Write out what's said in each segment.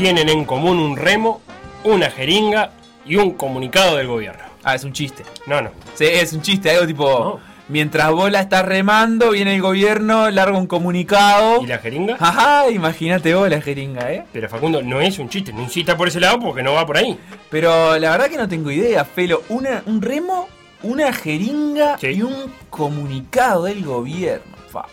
Tienen en común un remo, una jeringa y un comunicado del gobierno? Ah, es un chiste. No, no. Sí, es un chiste, algo tipo. Mientras vos la estás remando, viene el gobierno, larga un comunicado. ¿Y la jeringa? Ajá, imagínate vos la jeringa, ¿eh? Pero Facundo, no es un chiste, no insista por ese lado porque no va por ahí. Pero la verdad que no tengo idea, Felo. Una, un remo, una jeringa y un comunicado del gobierno. Fa.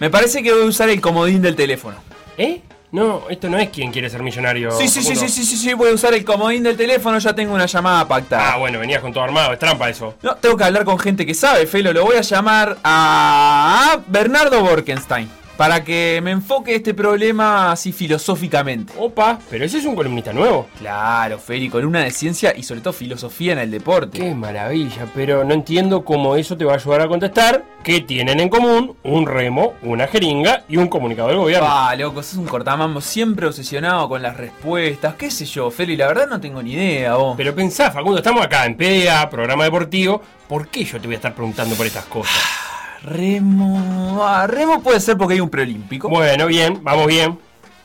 Me parece que voy a usar el comodín del teléfono. ¿Eh? No, esto no es quien quiere ser millonario. Sí, sí, sí, sí, sí, sí, sí, voy a usar el comodín del teléfono, ya tengo una llamada pactada. Ah, bueno, venías con todo armado, es trampa eso. No, tengo que hablar con gente que sabe, Felo. Lo voy a llamar a Bernardo Borkenstein. Para que me enfoque este problema así filosóficamente. Opa, pero ese es un columnista nuevo. Claro, Feli, columna de ciencia y sobre todo filosofía en el deporte. Qué maravilla, pero no entiendo cómo eso te va a ayudar a contestar qué tienen en común un remo, una jeringa y un comunicado del gobierno. Ah, loco, sos un cortamambo siempre obsesionado con las respuestas. ¿Qué sé yo, Feli? La verdad no tengo ni idea, vos. Pero pensá, Facundo, estamos acá en PDA, programa deportivo. ¿Por qué yo te voy a estar preguntando por estas cosas? Remo. Ah, remo puede ser porque hay un preolímpico. Bueno, bien, vamos bien.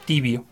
Tibio.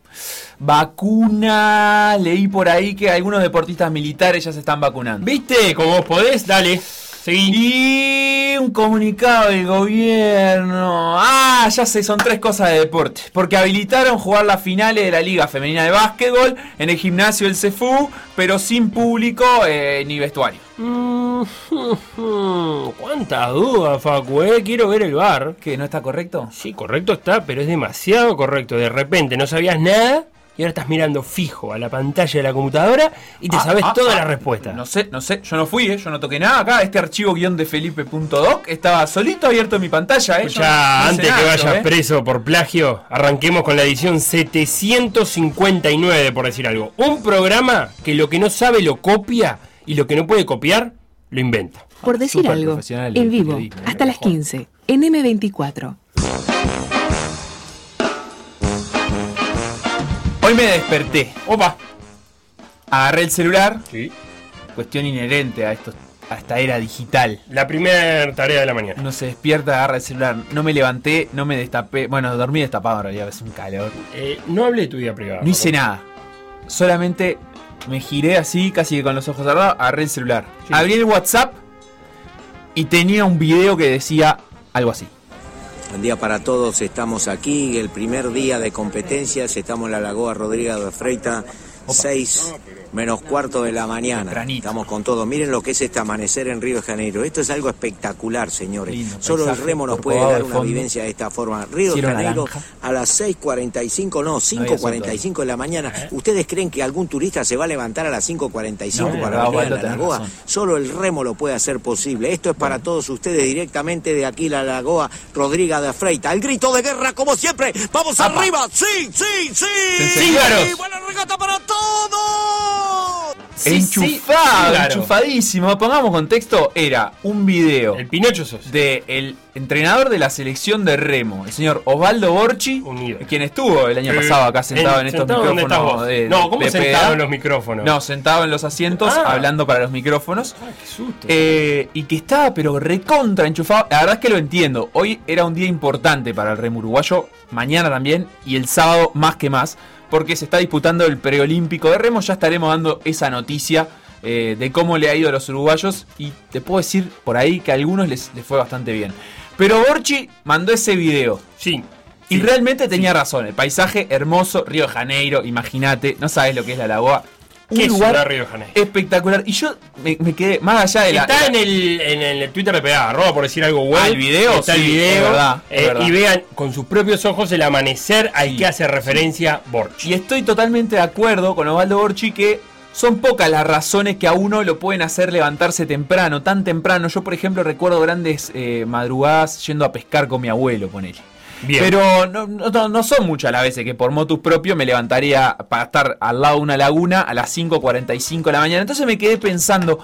Vacuna. Leí por ahí que algunos deportistas militares ya se están vacunando. ¿Viste? Como vos podés, dale. Seguí. Y un comunicado del gobierno. Ah, ya sé, son tres cosas de deporte. Porque habilitaron jugar las finales de la Liga Femenina de Básquetbol en el gimnasio del CEFU, pero sin público eh, ni vestuario. Mm, ¿Cuántas dudas, Facu? eh? Quiero ver el bar. ¿Que no está correcto? Sí, correcto está, pero es demasiado correcto. De repente no sabías nada y ahora estás mirando fijo a la pantalla de la computadora y te Ah, sabes ah, todas ah, las respuestas. No sé, no sé, yo no fui, eh, yo no toqué nada acá. Este archivo guion de felipe.doc estaba solito abierto en mi pantalla. Eh. Ya, no- no hice antes que vayas yo, eh. preso por plagio, arranquemos con la edición 759, por decir algo. Un programa que lo que no sabe lo copia y lo que no puede copiar, lo inventa. Por decir algo, en vivo, hasta las 15, en M24. Hoy me desperté. Opa. Agarré el celular. Sí. Cuestión inherente a, esto, a esta era digital. La primera tarea de la mañana. Uno se despierta, agarra el celular. No me levanté, no me destapé. Bueno, dormí destapado en realidad, es un calor. Eh, no hablé de tu vida privada. No hice nada. Solamente me giré así, casi que con los ojos cerrados, agarré el celular. Abrí el WhatsApp y tenía un video que decía algo así. Buen día para todos, estamos aquí, el primer día de competencias, estamos en la Lagoa Rodríguez de Freita, 6 menos cuarto de la mañana. Estamos con todo. Miren lo que es este amanecer en Río de Janeiro. Esto es algo espectacular, señores. Lindo Solo el remo nos puede dar una vivencia de esta forma. Río de Janeiro naranja. a las 6.45, no, había sol 5.45 de la mañana. ¿Ustedes creen que algún turista se va a levantar a las 5.45 No, para venir a la Lagoa? Solo el remo lo puede hacer posible. Esto es para todos ustedes directamente de aquí la Lagoa Rodríguez de Freita. El grito de guerra como siempre. Vamos Apa. arriba. Sí, sí, sí. Cíngaros. Buena regata para todos. Enchufado, claro. enchufadísimo. Pongamos contexto, era un video El Pinocho sos. de el entrenador de la selección de remo, el señor Osvaldo Borchi, Unido. quien estuvo el año Eh, pasado acá sentado en, estos sentado donde estás micrófonos vos. de, No, ¿cómo de sentado PDA? en los micrófonos? No, sentado en los asientos, Ah. hablando para los micrófonos. Ah, qué susto. Eh, y que estaba pero recontra enchufado. La verdad es que lo entiendo. Hoy era un día importante para el remo uruguayo, mañana también y el sábado más que más, porque se está disputando el preolímpico de remo. Ya estaremos dando esa noticia eh, de cómo le ha ido a los uruguayos y te puedo decir por ahí que a algunos les, les fue bastante bien. Pero Borchi mandó ese video. Sí. Y realmente tenía razón. El paisaje hermoso, Río de Janeiro, imagínate, no sabes lo que es la lagoa. ¿Qué Un lugar Río de Janeiro? espectacular. Y yo me, me quedé más allá de la. Está en el, en el Twitter de PA, arroba por decir algo. Ah, ¿el video? Está el Sí, video. es verdad, es eh, verdad. y vean con sus propios ojos el amanecer al Sí, que hace referencia Borch. Y estoy totalmente de acuerdo con Osvaldo Borchi que son pocas las razones que a uno lo pueden hacer levantarse temprano, tan temprano. Yo, por ejemplo, recuerdo grandes eh, madrugadas yendo a pescar con mi abuelo, con él. Bien. Pero no, no- no son muchas las veces que por motus propio me levantaría para estar al lado de una laguna a las 5.45 de la mañana. Entonces me quedé pensando,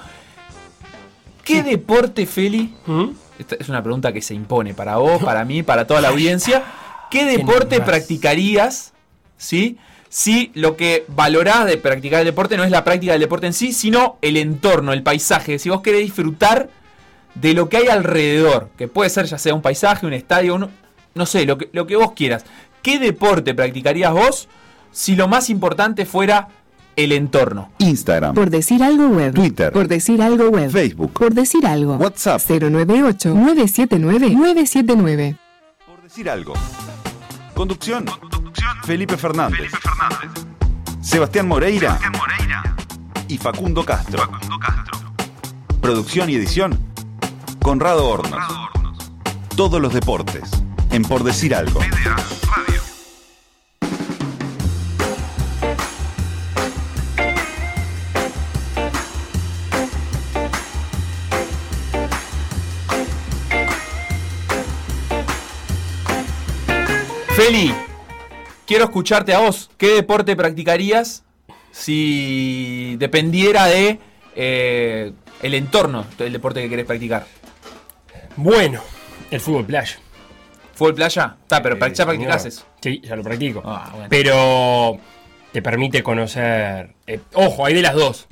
¿qué deporte, Feli? ¿Mm? Esta es una pregunta que se impone para vos, para mí, para toda la audiencia. ¿Qué deporte practicarías? ¿Sí? Si lo que valorás de practicar el deporte no es la práctica del deporte en sí, sino el entorno, el paisaje. Si vos querés disfrutar de lo que hay alrededor, que puede ser ya sea un paisaje, un estadio, un- no sé, lo que, lo que vos quieras. ¿Qué deporte practicarías vos si lo más importante fuera el entorno? Instagram, Por decir algo web. Twitter. Por decir algo web. Facebook. Por decir algo. WhatsApp. 098-979-979. por decir algo. Conducción. Felipe Fernández. Sebastián Moreira. Y Facundo Castro. Producción y edición. Conrado Hornos. Todos los deportes. En Por Decir Algo. Feli, quiero escucharte a vos. ¿Qué deporte practicarías si dependiera de eh, el entorno del deporte que querés practicar? Bueno, el fútbol playa. ¿Fútbol playa? Está, pero Eh, ya practicás eso. Sí, ya lo practico. Ah, bueno. Pero te permite conocer. eh, ojo, hay de las dos.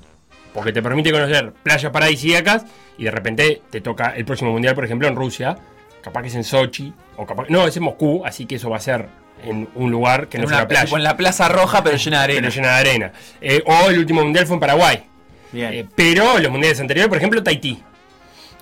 Porque te permite conocer playas paradisíacas y de repente te toca el próximo mundial, por ejemplo, en Rusia. Capaz que es en Sochi. O capaz, no, es en Moscú, así que eso va a ser en un lugar que no es una- playa. tipo en la Plaza Roja, pero llena de pero arena. llena de arena. Eh, o el último mundial fue en Paraguay. Bien. Eh, pero los mundiales anteriores, por ejemplo, Tahití.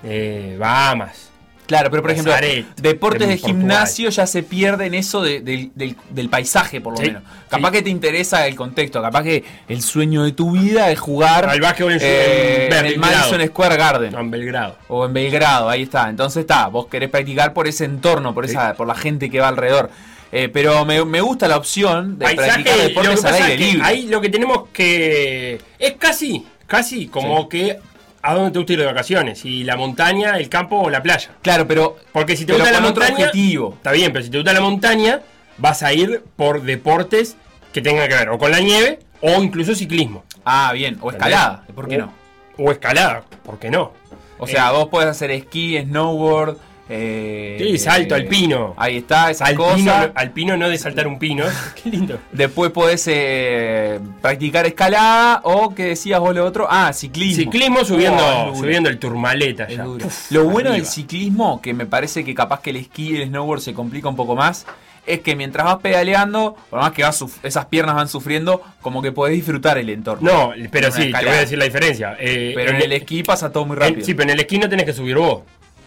Eh, Bahamas. Claro, pero por ejemplo, deportes de gimnasio ya se pierden eso de- del, del- del paisaje, por lo Sí, menos. Capaz sí. que te interesa el contexto, capaz que el sueño de tu vida es jugar Al básquetbol en- eh, en en el. Madison Square Garden. No, en Belgrado. O en Belgrado, ahí está. Entonces está, vos querés practicar por ese entorno, por esa, por la gente que va alrededor. Eh, pero me, me gusta la opción de practicar Paisaje, que deportes al aire libre. ahí lo que tenemos que. Es casi, casi como que a dónde te gusta ir de vacaciones. Si la montaña, el campo o la playa. Claro, pero, Porque si te pero gusta la montaña. objetivo. Está bien, pero si te gusta la montaña, vas a ir por deportes que tengan que ver o con la nieve o incluso ciclismo. Ah, bien. O escalada, ¿por qué O- no? O escalada, ¿por qué no? O sea, Eh, vos podés hacer esquí, snowboard. Eh, Sí, salto, alpino. Ahí está, esa alpino, cosa. alpino no de saltar un pino. Qué lindo. Después podés eh, practicar escalada o, que decías vos lo otro? Ah, ciclismo. Ciclismo subiendo, Oh, subiendo el turmaleta ya. Uf, Lo bueno del ciclismo, que me parece que capaz que el esquí y el snowboard se complica un poco más, es que mientras vas pedaleando, por más que vas esas piernas van sufriendo, como que podés disfrutar el entorno. No, pero sí, te voy a decir la diferencia. Eh, Pero en el esquí pasa todo muy en- rápido. sí, pero en el esquí no tenés que subir vos.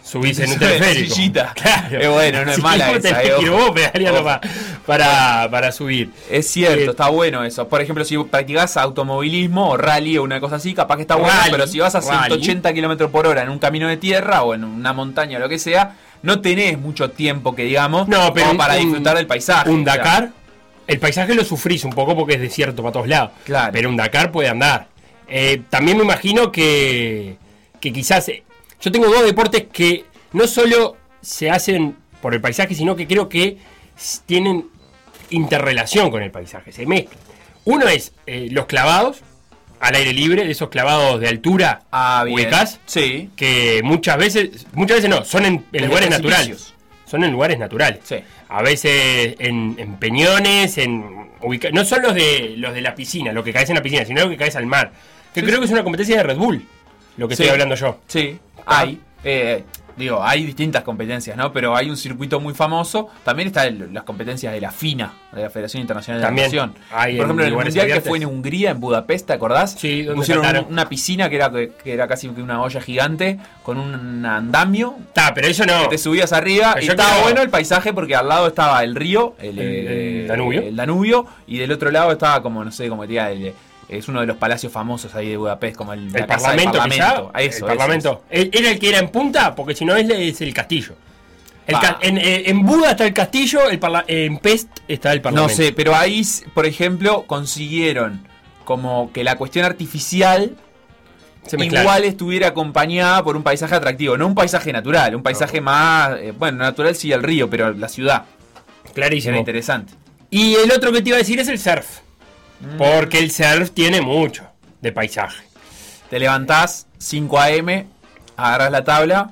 Subís en un teleférico. sillita. Claro. Eh, bueno, no es Sí, mala vos esa, eh, ojo. vos pedaleando Ojo. pa- para, para subir. Es cierto, Eh, está bueno eso. Por ejemplo, si practicás automovilismo o rally o una cosa así, capaz que está bueno, pero si vas a rally. 180 km por hora en un camino de tierra o en una montaña o lo que sea, no tenés mucho tiempo que digamos No, pero como para un- disfrutar del paisaje. Un o sea, Dakar, el paisaje lo sufrís un poco porque es desierto para todos lados. Claro. Pero un Dakar puede andar. Eh, también me imagino que, que quizás. Yo tengo dos deportes que no solo se hacen por el paisaje, sino que creo que tienen interrelación con el paisaje, se mezclan. Uno es eh, los clavados al aire libre, de esos clavados de altura, Ah, Sí. que muchas veces, muchas veces no, son en, lugares naturales. Son en lugares naturales. Sí. A veces en, en peñones, en ubica- no son los de los de la piscina, lo que caes en la piscina, sino lo que caes al mar. Que creo que es una competencia de Red Bull, lo que estoy hablando yo. Sí. Hay. Eh, digo, hay distintas competencias, ¿no? Pero hay un circuito muy famoso. También están las competencias de la FINA, de la Federación Internacional de También Natación. hay Por ejemplo, en el mundial que fue en Hungría, en Budapest, ¿te acordás? Sí, donde pusieron un- una piscina que era, que era casi una olla gigante con un andamio. Está, pero eso no. que te subías arriba Pero y estaba bueno el paisaje porque al lado estaba el río, el, El- eh, el Danubio. el Danubio, y del otro lado estaba como, no sé, como diría, el- es uno de los palacios famosos ahí de Budapest, como el, El casa del parlamento, quizá. Eso, el eso, parlamento. ¿E- ¿Era el que era en punta? Porque si no es, es el castillo. El en, eh, en Buda está el castillo, el en Pest está el No parlamento. sé, pero ahí, por ejemplo, consiguieron como que la cuestión artificial Se igual estuviera acompañada por un paisaje atractivo, no un paisaje natural, un paisaje más, eh, bueno, natural sí el río, pero la ciudad. Era Clarísimo. interesante. Y el otro que te iba a decir es el surf. Porque el surf tiene mucho de paisaje. Te levantás 5 a.m., agarras la tabla,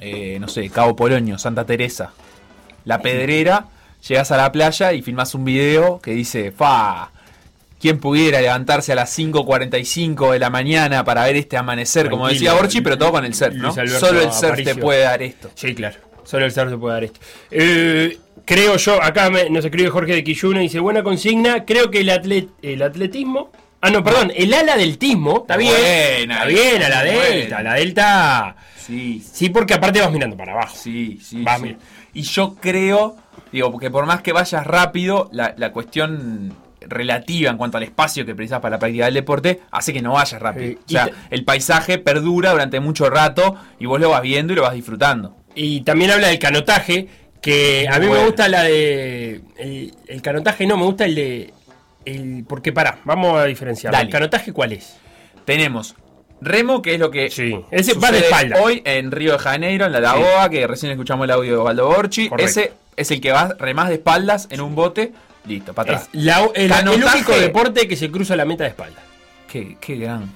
eh, no sé, Cabo Polonio, Santa Teresa, La Pedrera, llegas a la playa y filmas un video que dice, fa, ¿quién pudiera levantarse a las 5.45 de la mañana para ver este amanecer? Como decía Borchi, pero todo con el surf, ¿no? Solo el surf te puede dar esto. Sí, claro. Solo el surf te puede dar esto. Eh, creo yo, acá me- nos escribe Jorge de Quilluno, dice, buena consigna, creo que el, atlet- el atletismo... Ah, no, perdón, el ala del tismo, está bien. Buena, está bien, a la delta, a la delta... Sí, Sí, porque aparte vas mirando para abajo. Sí, sí, Va, sí. Y yo creo, digo, porque por más que vayas rápido, la, la cuestión relativa en cuanto al espacio que precisas para la práctica del deporte hace que no vayas rápido. O sea, el paisaje perdura durante mucho rato y vos lo vas viendo y lo vas disfrutando. Y también habla del canotaje, que a mí me gusta la de... El, el canotaje no, me gusta el de... El, porque pará, vamos a diferenciar. ¿El canotaje cuál es? Tenemos remo, que es lo que Sí, ese va de espalda. hoy en Río de Janeiro, en la Lagoa, que recién escuchamos el audio de Osvaldo Borchi. Correcto. Ese es el que vas remás de espaldas en un bote, listo, para Es atrás. la- el, el único deporte que se cruza la meta de espalda. Qué, qué gran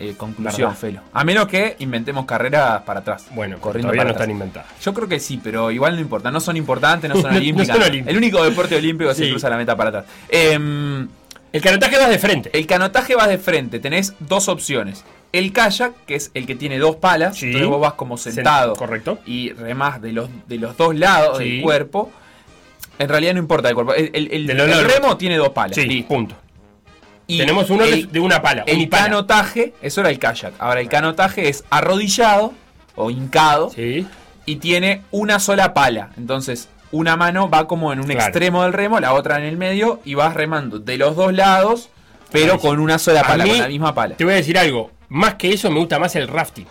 eh, conclusión. Felo. A menos que inventemos carreras para atrás. Bueno, corriendo todavía para no atrás. están inventadas. Yo creo que sí, pero igual no importa. No son importantes, no son no olímpicas. son olímpicas. El único deporte olímpico Sí. cruza la meta para atrás. Em, El canotaje vas de frente. el canotaje vas de frente. Tenés dos opciones. El kayak, que es el que tiene dos palas. Sí. Entonces vos vas como sentado. Sen- correcto. Y remás de los, de los dos lados Sí. del cuerpo. En realidad no importa el cuerpo. El, remo tiene dos palas. Sí, punto. Y Tenemos uno de- el- de una pala. El canotaje, eso era el kayak. Ahora el canotaje es arrodillado o hincado Sí. y tiene una sola pala. Entonces, una mano va como en un Claro. extremo del remo, la otra en el medio y vas remando de los dos lados, pero con una sola pala, mí, con la misma pala. Te voy a decir algo. Más que eso, me gusta más el rafting.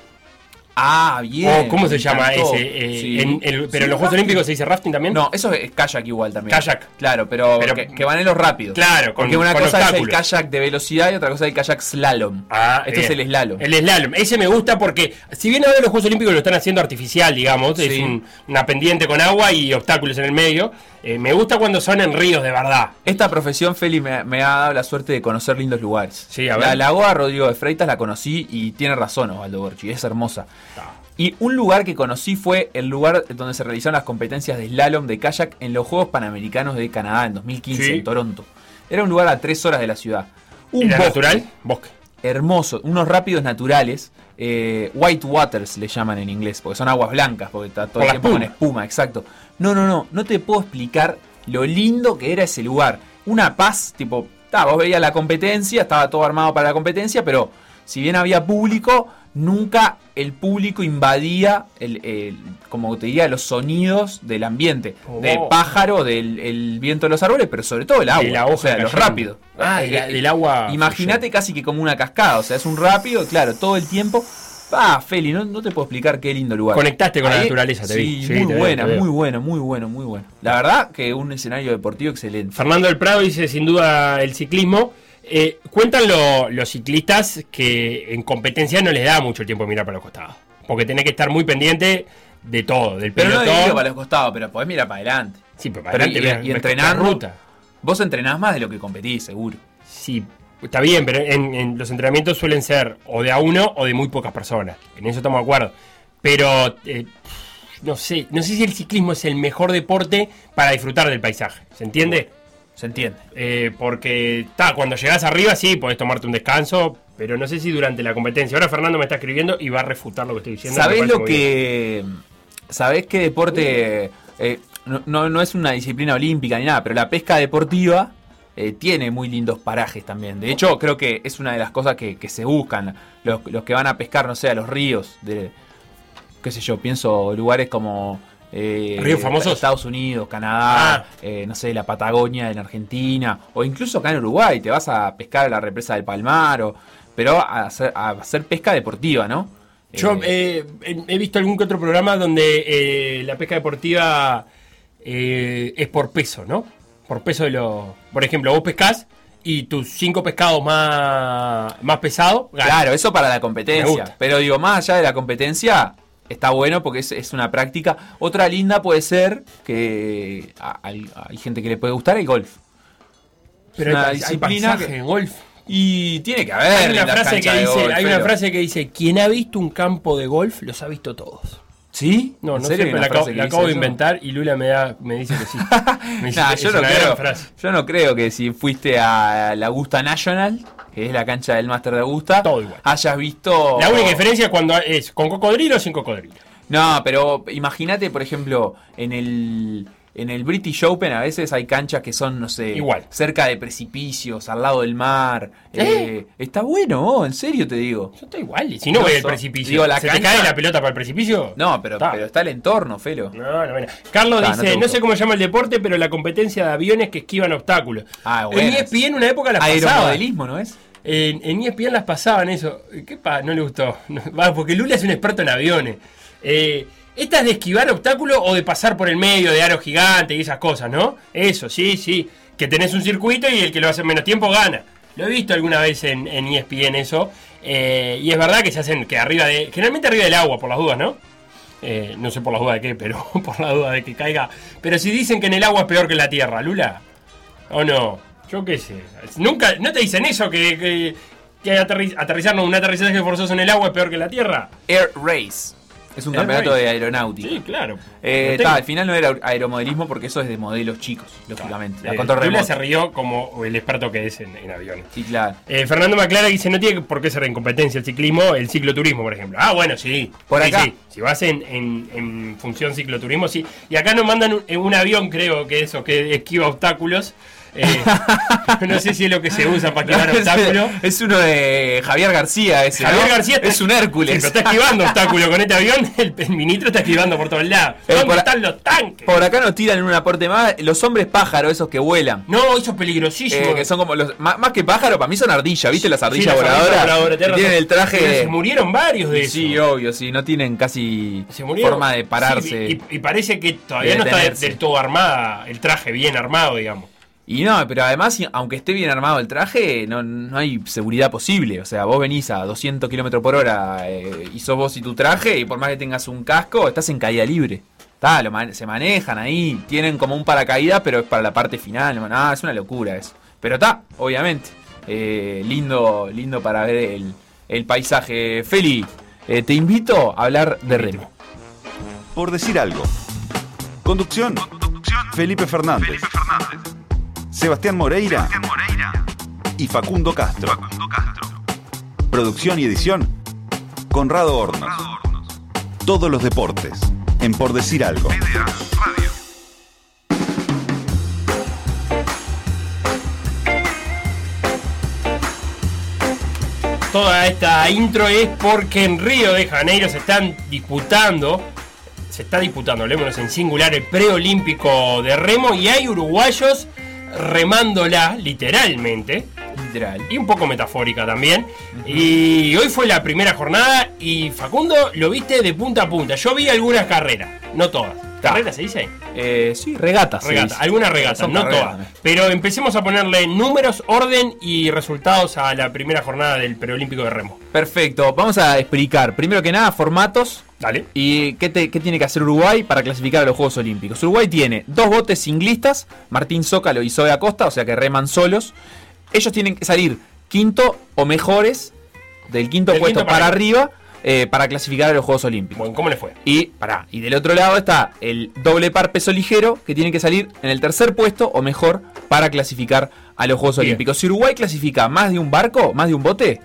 Ah, bien. o, ¿Cómo se llama encantó. ese? Eh, Sí. en el- pero en los Juegos. Olímpicos se dice rafting también. No, eso es kayak igual también. Kayak. Claro, pero, Pero- que, que van en los rápidos. Claro, con- Porque una con cosa obstáculos. es el kayak de velocidad y otra cosa es el kayak slalom. Ah, Este es el slalom. El slalom. Ese me gusta porque, si bien ahora los Juegos Olímpicos lo están haciendo artificial, digamos, es Sí. un- una pendiente con agua y obstáculos en el medio, eh, me gusta cuando son en ríos de verdad. Esta profesión, Feli, me, me ha dado la suerte de conocer lindos lugares. Sí, a ver. La Lagoa Rodrigo de Freitas la conocí y tiene razón Osvaldo Borchi, es hermosa. Y un lugar que conocí fue el lugar donde se realizaron las competencias de slalom de kayak en los Juegos Panamericanos de Canadá en 2015 Sí. en Toronto. Era un lugar a tres horas de la ciudad. Un ¿Era bosque natural? Bosque. Hermoso, unos rápidos naturales, eh, white waters le llaman en inglés, porque son aguas blancas, porque está todo el tiempo con espuma. exacto. No, no, no, no te puedo explicar lo lindo que era ese lugar. Una paz, tipo, vos veías la competencia, estaba todo armado para la competencia, pero si bien había público, nunca el público invadía, el, el- como te diría, los sonidos del ambiente, Oh. de pájaro, del el viento de los árboles, pero sobre todo el agua, De la hoja o sea, los rápidos. Ah, de la- del agua Imagínate casi que como una cascada, o sea, es un rápido, claro, todo el tiempo. Ah, Feli, no, no te puedo explicar qué lindo lugar. Conectaste con la naturaleza, te sí, vi. Sí, muy te buena, veo. muy bueno, muy bueno, muy bueno. La verdad que un escenario deportivo excelente. Fernando del Prado dice sin duda el ciclismo. Eh, cuentan lo- los ciclistas que en competencia no les da mucho tiempo de mirar para los costados. Porque tenés que estar muy pendiente de todo, del Pero no pelotón. digo para los costados, pero podés mirar para adelante. Sí, pero para Pero adelante y- y la ruta. Vos entrenás más de lo que competís, seguro. Sí, está bien, pero en, en los entrenamientos suelen ser o de a uno o de muy pocas personas. En eso estamos de acuerdo. Pero eh, no sé, no sé si el ciclismo es el mejor deporte para disfrutar del paisaje. ¿Se entiende? Se entiende. Eh, porque está, cuando llegas arriba sí podés tomarte un descanso, pero no sé si durante la competencia. Ahora Fernando me está escribiendo y va a refutar lo que estoy diciendo. ¿Sabés lo que ¿sabés qué deporte? eh, no, no, no es una disciplina olímpica ni nada, pero la pesca deportiva eh, tiene muy lindos parajes también. De hecho, creo que es una de las cosas que, que se buscan. Los, los que van a pescar, no sé, a los ríos de, qué sé yo, pienso lugares como... eh, ¿Ríos famosos? Estados Unidos, Canadá, Ah. eh, no sé, la Patagonia en Argentina, o incluso acá en Uruguay, te vas a pescar a la represa del Palmar, o- pero a hacer, a hacer pesca deportiva, ¿no? Yo Eh, he visto algún que otro programa donde la pesca deportiva es por peso, ¿no? Por peso de los. Por ejemplo, vos pescás y tus cinco pescados más, más pesados. Claro, eso para la competencia. Pero digo, más allá de la competencia, está bueno porque es, es una práctica. Otra linda puede ser que a- hay, hay gente que le puede gustar el golf. Pero una hay, hay disciplina que- en golf. Y tiene que haber. Hay una, frase que, dice, hay una frase que dice: Quien ha visto un campo de golf los ha visto todos. ¿Sí? No, ¿En no sé, la, acabo, la de inventar y Lula me, da, me dice que sí. Me dice Nah, que yo no creo. frase. Yo no creo que si fuiste a la Augusta National, que es la cancha del Master de Augusta, Todo igual. hayas visto. La única diferencia es cuando es con cocodrilo o sin cocodrilo. No, pero imagínate, por ejemplo, en el en el British Open a veces hay canchas que son, no sé, Igual. cerca de precipicios, al lado del mar. ¿Eh? Eh, está bueno, oh, en serio te digo. Yo estoy igual. Si no, No voy al precipicio. digo, la ¿Se cancha- te cae la pelota para el precipicio? No, pero, Está. pero está el entorno, Felo. No, no, bueno. Carlos Ah, dice, no, sé cómo se llama el deporte, pero la competencia de aviones que esquivan obstáculos. Ah, bueno. En ESPN en una época las pasaba. Aeromodelismo, ¿no es? En, en ESPN las pasaban eso. ¿Qué pa? No le gustó. No, porque Lula es un experto en aviones. Eh, esta es de esquivar obstáculos o de pasar por el medio de aro gigante y esas cosas, ¿no? Eso, sí, sí. Que tenés un circuito y el que lo hace en menos tiempo gana. Lo he visto alguna vez en, ESPN eso. Eh, y es verdad que se hacen que arriba de. Generalmente arriba del agua, por las dudas, ¿no? Eh, no sé por las dudas de qué, pero por la duda de que caiga. Pero si dicen que en el agua es peor que en la tierra, Lula. ¿O no? Yo qué sé. Nunca, ¿no te dicen eso? Que, que, que aterri- aterrizarnos un aterrizaje forzoso en el agua es peor que en la tierra. Air Race. Es un campeonato de aeronáutica. Sí, claro. Eh, ta, al final no era aeromodelismo porque eso es de modelos chicos, lógicamente. La Eh, se rió como el experto que es en, en aviones. Sí, claro. Eh, Fernando Maclara dice, no tiene por qué ser en competencia el ciclismo, el cicloturismo, por ejemplo. Ah, bueno, sí. Por acá. sí. Si vas en, en- en función cicloturismo, sí. Y acá nos mandan un, en un avión, creo que eso, que esquiva obstáculos. Eh, no sé si es lo que se usa para esquivar obstáculos. es uno de Javier García ese, Javier ¿no? García está- es un Hércules. Sí, pero está esquivando obstáculos con este avión. El, el ministro está esquivando por todos lados. Eh, ¿Dónde a- están los tanques? Por acá nos tiran en un aporte más los hombres pájaro, esos que vuelan. No, eso es peligrosísimo. Eh, que son como los. Más, más que pájaro, para mí son ardillas, ¿viste? Las Sí, ardillas las ardillas voladoras. tienen el traje. Se murieron varios de Sí, eso. obvio, sí. No tienen casi forma de pararse. Sí, y, y parece que todavía de no está del todo armada, el traje bien armado, digamos. Y no, pero además, aunque esté bien armado el traje, no, no hay seguridad posible. O sea, vos venís a 200 km por hora eh, y sos vos y tu traje, y por más que tengas un casco, estás en caída libre. Tá, lo man- se manejan ahí, tienen como un paracaídas, pero es para la parte final. Ah, es una locura eso. Pero está, obviamente. eh, lindo, lindo para ver el, el paisaje. Feli, eh, te invito a hablar de remo. Por decir algo. Conducción. Felipe Fernández. Sebastián Moreira. Y Facundo Castro. Producción y edición. Conrado Hornos. Todos los deportes. En Por decir algo. Toda esta intro es porque en Río de Janeiro se están disputando, se está disputando, hablemos en singular, el preolímpico de remo y hay uruguayos remándola, literalmente, Literal. y un poco metafórica también. Y hoy fue la primera jornada y Facundo lo viste de punta a punta. Yo vi algunas carreras, no todas. ¿Carreras se dice? Eh, sí, regatas. Regata, regatas, Son no todas. Pero empecemos a ponerle números, orden y resultados a la primera jornada del preolímpico de remo. Perfecto, vamos a explicar. Primero que nada, formatos. Dale. ¿Y qué, te- qué tiene que hacer Uruguay para clasificar a los Juegos Olímpicos? Uruguay tiene dos botes singlistas, Martín Zócalo y Zoe Acosta, o sea que reman solos. Ellos tienen que salir quinto o mejores, del quinto Del puesto quinto para para arriba, eh, para clasificar a los Juegos Olímpicos. Bueno, ¿cómo le fue? Y, pará, y del otro lado está el doble par peso ligero, que tiene que salir en el tercer puesto o mejor para clasificar a los Juegos Bien. Olímpicos. Si Uruguay clasifica más de un barco, más de un bote,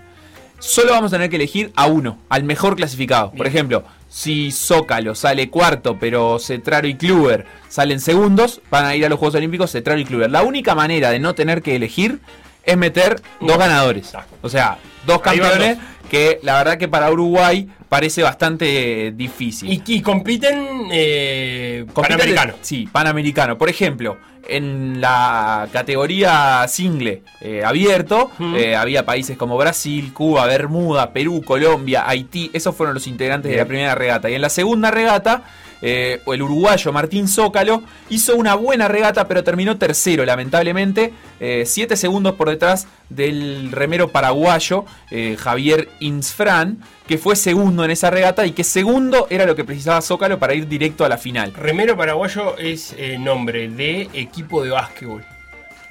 solo vamos a tener que elegir a uno, al mejor clasificado. Por ejemplo, Si Zócalo sale cuarto, pero Cetraro y Kluber salen segundos, van a ir a los Juegos Olímpicos Cetraro y Kluber. La única manera de no tener que elegir es meter dos ganadores. O sea, dos campeones que la verdad que para Uruguay parece bastante difícil. Y, y compiten eh, Compiten Panamericano. sí, Panamericano. Por ejemplo, en la categoría single eh, abierto, eh, había países como Brasil, Cuba, Bermuda, Perú, Colombia, Haití. Esos fueron los integrantes de la primera regata. Y en la segunda regata, eh, el uruguayo Martín Zócalo hizo una buena regata, pero terminó tercero, lamentablemente. eh, siete segundos por detrás del remero paraguayo eh, Javier Insfran, que fue segundo en esa regata y que segundo era lo que precisaba Zócalo para ir directo a la final. Remero paraguayo es eh, nombre de equipo de básquetbol.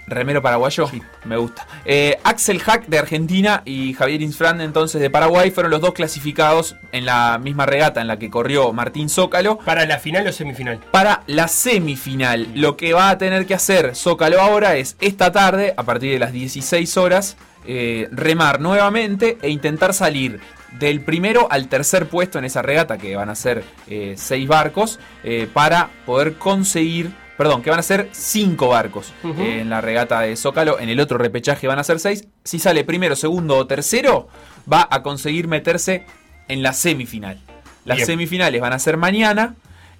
Remero paraguayo, me gusta. Eh, Axel Hack de Argentina y Javier Insfran entonces de Paraguay fueron los dos clasificados en la misma regata en la que corrió Martín Zócalo ¿Para la final o semifinal? para la semifinal. Lo que va a tener que hacer Zócalo ahora es esta tarde, a partir de las 16 horas, eh, remar nuevamente e intentar salir del primero al tercer puesto en esa regata, que van a ser eh, seis barcos, para poder conseguir... Perdón, que van a ser cinco barcos eh, en la regata de Zócalo. En el otro repechaje van a ser seis. Si sale primero, segundo o tercero, va a conseguir meterse en la semifinal. Las Bien. semifinales van a ser mañana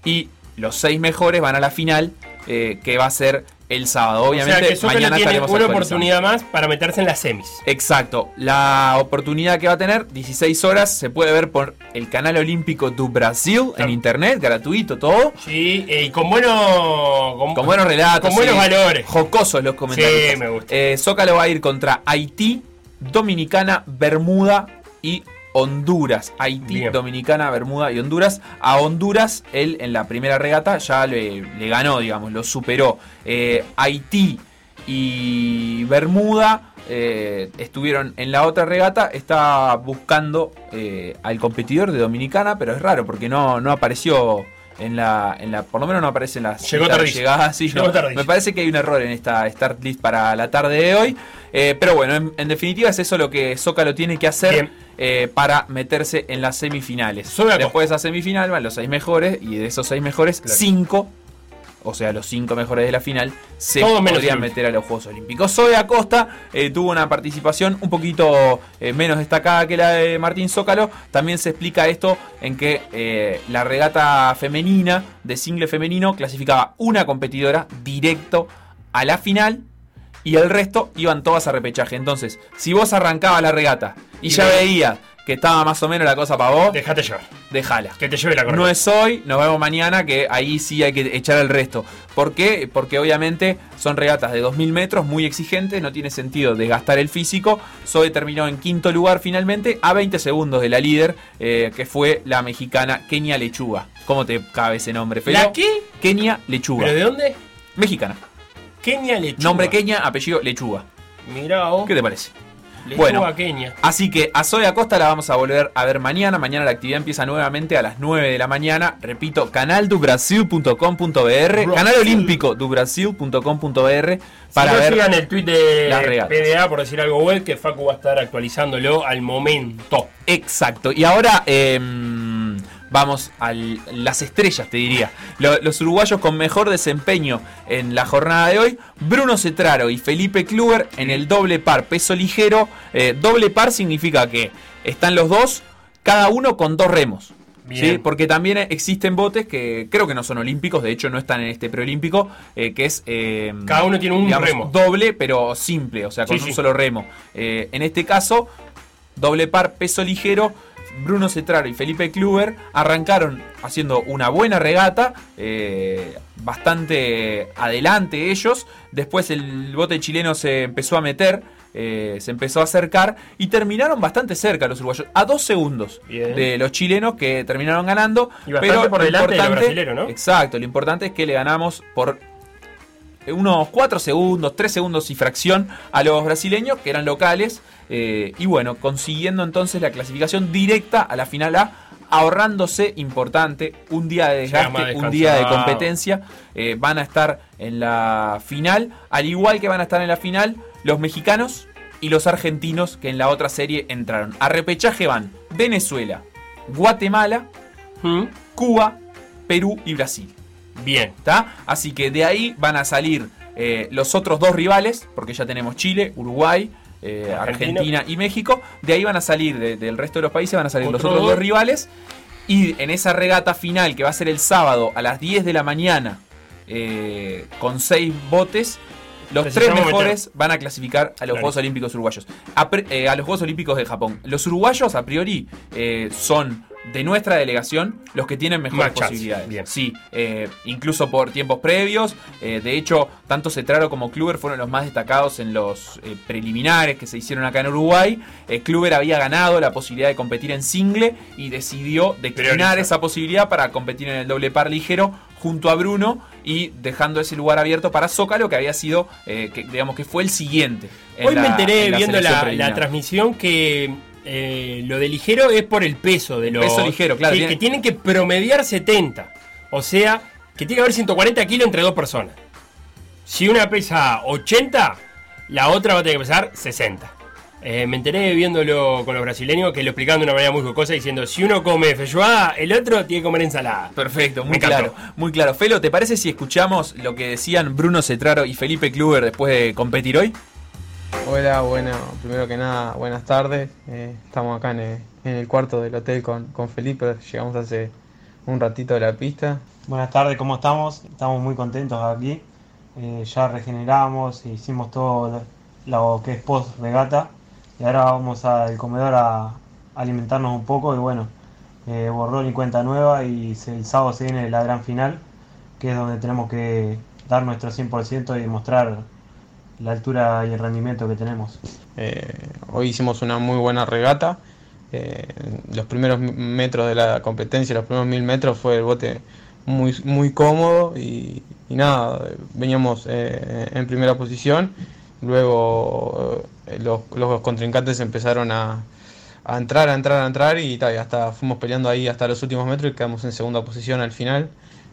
y los seis mejores van a la final, eh, que va a ser el sábado. Obviamente, o sea que Zócalo mañana tiene una oportunidad más para meterse en las semis. Exacto, la oportunidad que va a tener, 16 horas, se puede ver por el canal olímpico do Brasil en internet, gratuito, todo. Sí, eh, y con bueno, con, Con buenos relatos. Con buenos sí. valores. Jocosos los comentarios. Sí, me gusta. Eh, Zócalo va a ir contra Haití, Dominicana, Bermuda y Honduras. Haití, Bien. Dominicana, Bermuda y Honduras. A Honduras, él en la primera regata ya le, le ganó, digamos, lo superó. Eh, Haití y Bermuda eh, estuvieron en la otra regata. Está buscando eh, al competidor de Dominicana, pero es raro porque no, no apareció. En la, en la, por lo menos no aparece en las Llegó listas de tardísimo. llegadas, sí, Llegó no. Me parece que hay un error en esta start list para la tarde de hoy. Eh, pero bueno, en, en definitiva es eso lo que Zócalo tiene que hacer eh, para meterse en las semifinales. Después de esa semifinal van los seis mejores y de esos seis mejores, Claro. cinco, o sea, los cinco mejores de la final, se Todos podrían meter a los Juegos Olímpicos. Zoe Acosta eh, tuvo una participación un poquito eh, menos destacada que la de Martín Zócalo. También se explica esto en que eh, la regata femenina de single femenino clasificaba una competidora directo a la final y el resto iban todas a repechaje. Entonces, si vos arrancabas la regata y, Y ya ve- veías que estaba más o menos la cosa para vos, Dejate llevar. déjala. Que te lleve la corona. No es hoy, nos vemos mañana, que ahí sí hay que echar el resto. ¿Por qué? Porque obviamente son regatas de 2000 metros muy exigentes, no tiene sentido desgastar el físico. Zoe terminó en quinto lugar finalmente, a 20 segundos de la líder, eh, que fue la mexicana Kenia Lechuga. ¿Cómo te cabe ese nombre, Felo? ¿La qué? Kenia Lechuga. ¿Pero de dónde? Mexicana. Kenia Lechuga. Nombre Kenia, apellido Lechuga. Mirá vos. ¿Qué te parece? Bueno. Kenia. Así que a Zoe Acosta la vamos a volver a ver mañana. Mañana la actividad empieza nuevamente a las 9 de la mañana. Repito, canaldubrasil.com.br, canal olímpico dubrasil.com.br para si no, ver sigan el tweet de. PDA por decir algo web que Facu va a estar actualizándolo al momento. Exacto. Y ahora em, vamos a las estrellas, te diría. Lo- los uruguayos con mejor desempeño en la jornada de hoy. Bruno Cetraro y Felipe Kluber en el doble par peso ligero. Eh, doble par significa que están los dos, cada uno con dos remos. ¿sí? Porque también existen botes que creo que no son olímpicos, de hecho no están en este preolímpico, eh, que es... em, Cada uno tiene un digamos, remo. doble, pero simple, o sea, con Sí, un sí. solo remo. Eh, en este caso, doble par, peso ligero. Bruno Cetraro y Felipe Kluber arrancaron haciendo una buena regata, eh, bastante adelante ellos. Después el bote chileno se empezó a meter, eh, se empezó a acercar y terminaron bastante cerca los uruguayos, a dos segundos Bien. de los chilenos que terminaron ganando. Y pero por delante de ¿no? Exacto, lo importante es que le ganamos por unos 4 segundos, 3 segundos y fracción a los brasileños, que eran locales. eh, y bueno, consiguiendo entonces la clasificación directa a la final A, ahorrándose, importante, un día de desgaste, un día de competencia. eh, van a estar en la final, al igual que van a estar en la final los mexicanos y los argentinos que en la otra serie entraron. A repechaje van Venezuela, Guatemala, ¿Mm? Cuba, Perú y Brasil. Bien. ¿Está? Así que de ahí van a salir eh, los otros dos rivales, porque ya tenemos Chile, Uruguay, eh, Argentina. Y México. De ahí van a salir, de- del resto de los países van a salir los Otro otros dos. dos rivales. Y en esa regata final, que va a ser el sábado a las 10 de la mañana, eh, con seis botes, los tres mejores van a clasificar a los Claro. Juegos Olímpicos uruguayos. A, eh, a los Juegos Olímpicos de Japón. Los uruguayos, a priori, eh, son de nuestra delegación los que tienen mejores posibilidades. Bien. Sí, eh, incluso por tiempos previos. eh, de hecho, tanto Cetraro como Kluber fueron los más destacados en los eh, preliminares que se hicieron acá en Uruguay. Kluber había ganado la posibilidad de competir en single y decidió declinar esa posibilidad para competir en el doble par ligero junto a Bruno y dejando ese lugar abierto para Zócalo que había sido, eh, que, digamos que fue el siguiente. en Hoy me enteré en la viendo la transmisión que eh, lo de ligero es por el peso de los. peso ligero, claro, Que, tiene- que tienen que promediar 70. O sea, que tiene que haber 140 kilos entre dos personas. Si una pesa 80, la otra va a tener que pesar 60. Eh, me enteré viéndolo con los brasileños que lo explicaban de una manera muy jocosa diciendo si uno come feijoada, el otro tiene que comer ensalada. Perfecto, muy claro, muy claro. Felo, ¿te parece si escuchamos lo que decían Bruno Cetraro y Felipe Kluber después de competir hoy? Hola, bueno, primero que nada, buenas tardes. Eh, estamos acá en el, en el cuarto del hotel con, con Felipe, llegamos hace un ratito de la pista. Buenas tardes, ¿cómo estamos? Estamos muy contentos aquí. Eh, ya regeneramos, hicimos todo lo, lo que es post regata y ahora vamos al comedor a alimentarnos un poco y bueno, eh, borrón cuenta nueva y el sábado se viene la gran final que es donde tenemos que dar nuestro 100% y demostrar la altura y el rendimiento que tenemos. Eh, hoy hicimos una muy buena regata. Eh, los primeros metros de la competencia, los primeros mil metros fue el bote muy, muy cómodo y, y nada, veníamos eh, en primera posición. Luego eh, los, los contrincantes empezaron a, a entrar, a entrar, a entrar y, ta, y hasta fuimos peleando ahí hasta los últimos metros y quedamos en segunda posición al final.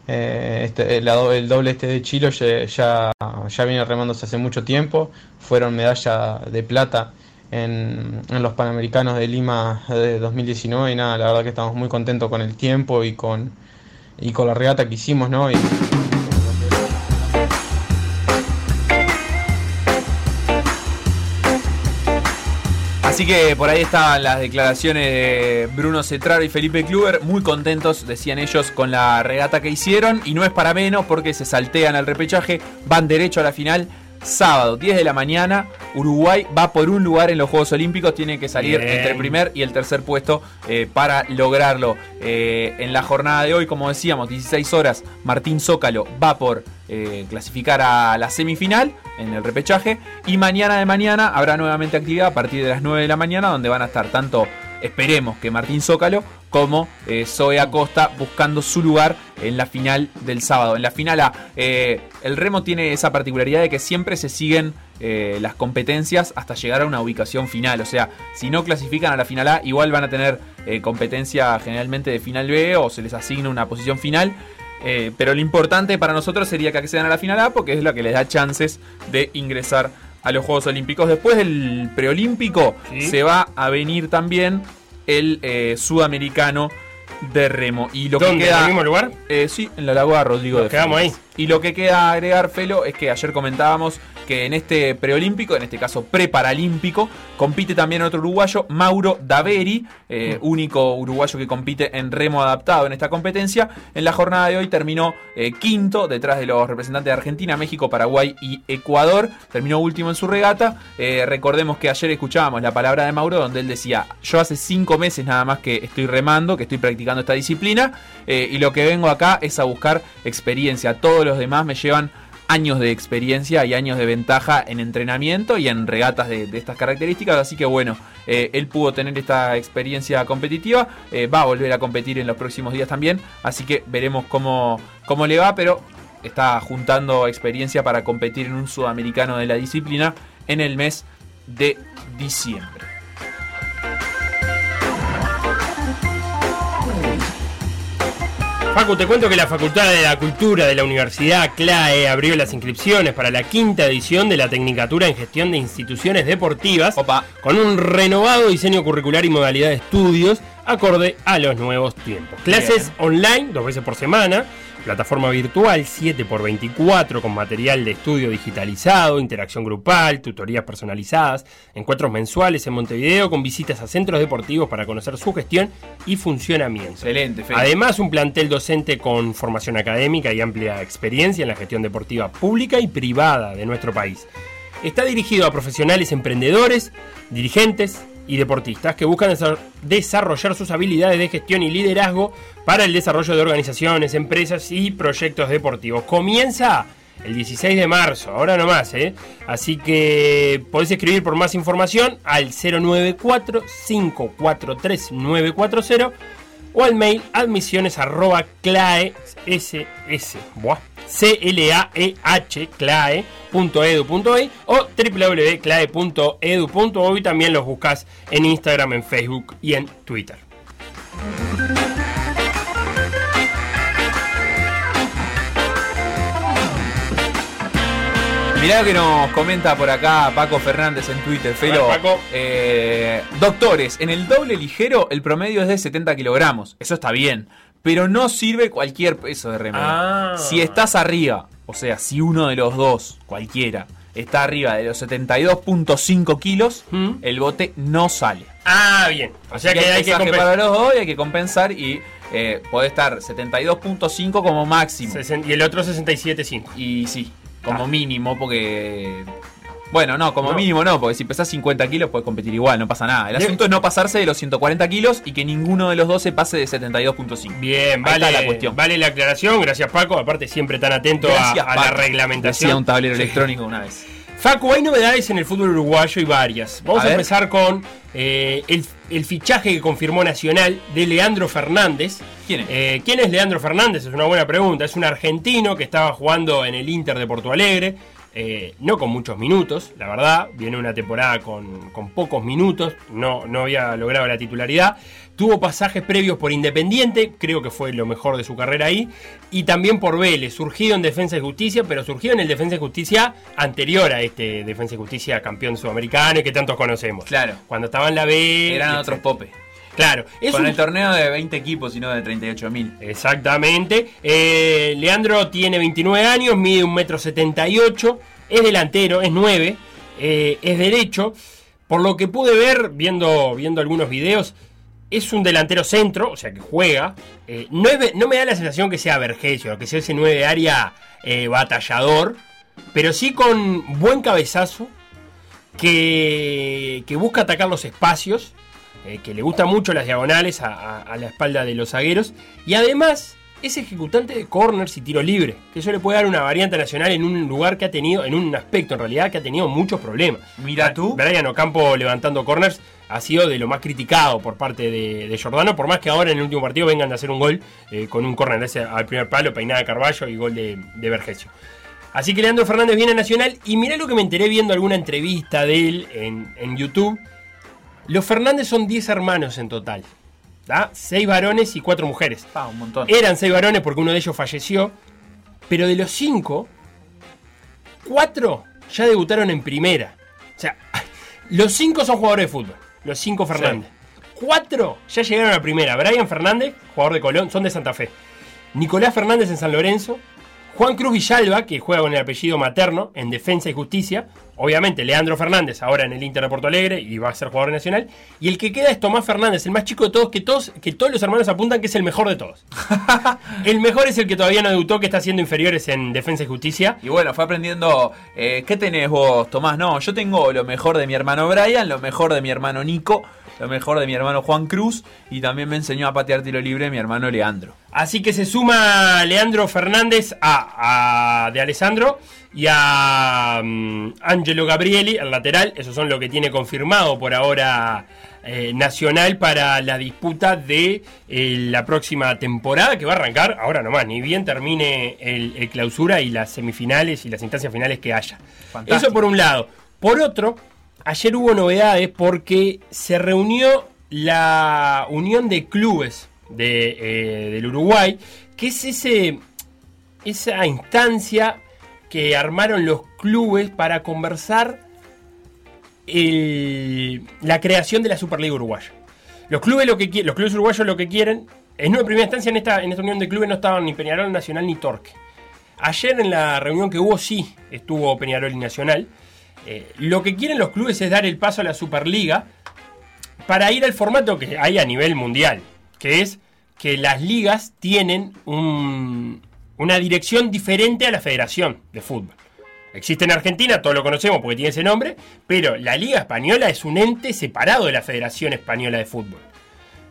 Eh, este, el, do- el doble este de Chilo ya, ya, ya viene remándose hace mucho tiempo. Fueron medalla de plata en, en los Panamericanos de Lima de 2019 y nada, la verdad que estamos muy contentos con el tiempo y con, y con la regata que hicimos, ¿no? Así que por ahí estaban las declaraciones de Bruno Cetraro y Felipe Kluber, muy contentos, decían ellos, con la regata que hicieron. Y no es para menos porque se saltean al repechaje, van derecho a la final. Sábado, 10 de la mañana, Uruguay va por un lugar en los Juegos Olímpicos, tiene que salir Bien. entre el primer y el tercer puesto eh, para lograrlo. Eh, en la jornada de hoy, como decíamos, 16 horas, Martín Zócalo va por eh, clasificar a la semifinal en el repechaje. Y mañana de mañana habrá nuevamente actividad a partir de las 9 de la mañana, donde van a estar tanto, esperemos que Martín Zócalo, como eh, Zoe Acosta buscando su lugar en la final del sábado. En la final A, eh, el remo tiene esa particularidad de que siempre se siguen eh, las competencias hasta llegar a una ubicación final. O sea, si no clasifican a la final A, igual van a tener eh, competencia generalmente de final B o se les asigna una posición final. Pero lo importante para nosotros sería que accedan a la final A porque es lo que les da chances de ingresar a los Juegos Olímpicos. Después del preolímpico Sí. se va a venir también el eh, sudamericano de remo. Y lo ¿Dónde? que ¿En queda, el mismo lugar? eh, sí, en la Lagoa Rodrigo Nos de quedamos ahí. Y lo que queda agregar, Felo, es que ayer comentábamos que en este preolímpico, en este caso preparalímpico, compite también otro uruguayo, Mauro Daveri, eh, único uruguayo que compite en remo adaptado en esta competencia. En la jornada de hoy terminó eh, quinto detrás de los representantes de Argentina, México, Paraguay y Ecuador. Terminó último en su regata. Eh, recordemos que ayer escuchábamos la palabra de Mauro donde él decía, yo hace cinco meses nada más que estoy remando, que estoy practicando esta disciplina y lo que vengo acá es a buscar experiencia. Todos los demás me llevan años de experiencia y años de ventaja en entrenamiento y en regatas de, estas características. Así que bueno, eh, él pudo tener esta experiencia competitiva. eh, va a volver a competir en los próximos días también. Así que veremos cómo, cómo le va, pero está juntando experiencia para competir en un sudamericano de la disciplina en el mes de diciembre. Facu, te cuento que la Facultad de la Cultura de la Universidad CLAE abrió las inscripciones para la quinta edición de la Tecnicatura en Gestión de Instituciones Deportivas con un renovado diseño curricular y modalidad de estudios acorde a los nuevos tiempos. Clases online dos veces por semana, plataforma virtual 7x24 con material de estudio digitalizado, interacción grupal, tutorías personalizadas, encuentros mensuales en Montevideo con visitas a centros deportivos para conocer su gestión y funcionamiento. Excelente. Además, un plantel docente con formación académica y amplia experiencia en la gestión deportiva pública y privada de nuestro país. Está dirigido a profesionales emprendedores, dirigentes y deportistas que buscan desa- desarrollar sus habilidades de gestión y liderazgo para el desarrollo de organizaciones, empresas y proyectos deportivos. Comienza el 16 de marzo, ahora nomás, ¿eh? Así que podés escribir por más información al 094-543-940 o al mail admisiones arroba clae ss, buah, C-L-A-E-H, clae.edu.uy o www.clae.edu.uy. También los buscas en Instagram, en Facebook y en Twitter. Mirá lo que nos comenta por acá Paco Fernández en Twitter, Felo. ver, Paco. Eh, doctores, en el doble ligero el promedio es de 70 kilogramos. Eso está bien. Pero no sirve cualquier peso de remedio. Ah. Si estás arriba, o sea, si uno de los dos, cualquiera, está arriba de los 72.5 kilos, ¿Mm? el bote no sale. Ah, bien. O sea que hay que compensar. para los dos y hay que compensar y eh, puede estar 72.5 como máximo. Sesen- Y el otro 67.5. Y sí, como Ah. mínimo, porque. Bueno, no, como No. mínimo no, porque si pesás 50 kilos puedes competir igual, no pasa nada. El Bien. asunto es no pasarse de los 140 kilos y que ninguno de los dos se pase de 72.5. Bien, Ahí vale la cuestión. vale la aclaración. Gracias, Paco. Aparte, siempre tan atento a- Gracias, a, la reglamentación. Decía un tablero Sí. electrónico una vez. Facu, hay novedades en el fútbol uruguayo y varias. Vamos A empezar con eh, el, el fichaje que confirmó Nacional de Leandro Fernández. ¿Quién es? Eh, ¿Quién es Leandro Fernández? Es una buena pregunta. Es un argentino que estaba jugando en el Inter de Porto Alegre. eh, no con muchos minutos, la verdad. Viene una temporada con, con pocos minutos. No, no había logrado la titularidad. Tuvo pasajes previos por Independiente, creo que fue lo mejor de su carrera ahí. Y también por Vélez, surgido en Defensa y Justicia, pero surgido en el Defensa y Justicia anterior a este Defensa y Justicia campeón sudamericano y que tantos conocemos. Claro. Cuando estaba en la B. Eran otros popes. Claro. Es Con un- el torneo de 20 equipos y no de 38.000. Exactamente. Eh, Leandro tiene 29 años, mide 1,78m, es delantero, es 9, eh, es derecho. Por lo que pude ver, viendo, viendo algunos videos, es un delantero centro, o sea que juega. Eh, no, es no me da la sensación que sea Vergesio, que sea ese 9 de área batallador, pero sí con buen cabezazo, que, que busca atacar los espacios, eh, que le gustan mucho las diagonales a, a- a la espalda de los zagueros, y además es ejecutante de corners y tiro libre, que eso le puede dar una variante nacional en un lugar que ha tenido, en un aspecto en realidad que ha tenido muchos problemas. Mira tú. Brian Ocampo levantando corners ha sido de lo más criticado por parte de, de Giordano, por más que ahora en el último partido vengan de hacer un gol eh, con un corner ese al primer palo, peinada de Carballo y gol de, de Vergesio. Así que Leandro Fernández viene a Nacional y mirá lo que me enteré viendo alguna entrevista de él en, en YouTube. Los Fernández son 10 hermanos en total. ¿tá? 6 varones y 4 mujeres. Ah, un montón. Eran 6 varones porque uno de ellos falleció. Pero de los 5, 4 ya debutaron en primera. O sea, los 5 son jugadores de fútbol. Los 5 Fernández. 4 ya llegaron a primera. Brian Fernández, jugador de Colón, son de Santa Fe. Nicolás Fernández en San Lorenzo. Juan Cruz Villalba, que juega con el apellido materno en Defensa y Justicia. Obviamente, Leandro Fernández, ahora en el Inter de Porto Alegre y va a ser jugador nacional. Y el que queda es Tomás Fernández, el más chico de todos, que todos, que todos los hermanos apuntan que es el mejor de todos. el mejor es el que todavía no debutó, que está haciendo inferiores en Defensa y Justicia. Y bueno, fue aprendiendo. eh, ¿Qué tenés vos, Tomás? No, yo tengo lo mejor de mi hermano Brian, lo mejor de mi hermano Nico, lo mejor de mi hermano Juan Cruz y también me enseñó a patear tiro libre mi hermano Leandro. Así que se suma Leandro Fernández a, a de Alessandro y a mm, Angelo Gabrieli, el lateral. Esos son lo que tiene confirmado por ahora eh, Nacional para la disputa de eh, la próxima temporada que va a arrancar ahora nomás, ni bien termine el, el clausura y las semifinales y las instancias finales que haya. Fantástico. Eso por un lado. Por otro, ayer hubo novedades porque se reunió la Unión de Clubes de, eh, del Uruguay que es ese, esa instancia que armaron los clubes para conversar la creación de la Superliga Uruguaya. Los clubes, lo que, los clubes uruguayos lo que quieren, en una primera instancia en esta, en esta unión de clubes no estaban ni Peñarol Nacional ni Torque. Ayer en la reunión que hubo sí estuvo Peñarol y Nacional. Eh, lo que quieren los clubes es dar el paso a la Superliga para ir al formato que hay a nivel mundial, que es que las ligas tienen un- una dirección diferente a la Federación de Fútbol. Existe en Argentina, todos lo conocemos porque tiene ese nombre, pero la Liga Española es un ente separado de la Federación Española de Fútbol.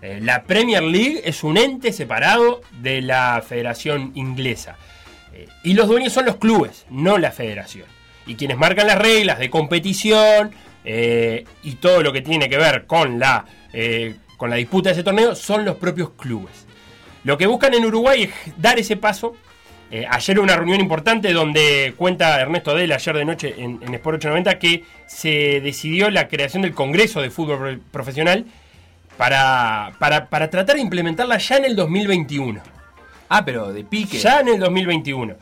Eh, la Premier League es un ente separado de la Federación Inglesa. Eh, y los dueños son los clubes, no la federación. Y quienes marcan las reglas de competición eh, y todo lo que tiene que ver con la, con la disputa de ese torneo son los propios clubes. Lo que buscan en Uruguay es dar ese paso. Eh, ayer hubo una reunión importante donde cuenta Ernesto Del ayer de noche en, en Sport 890 que se decidió la creación del Congreso de Fútbol Pro- Profesional para, para, para tratar de implementarla ya en el 2021. Ah, pero de pique. Ya en el 2021.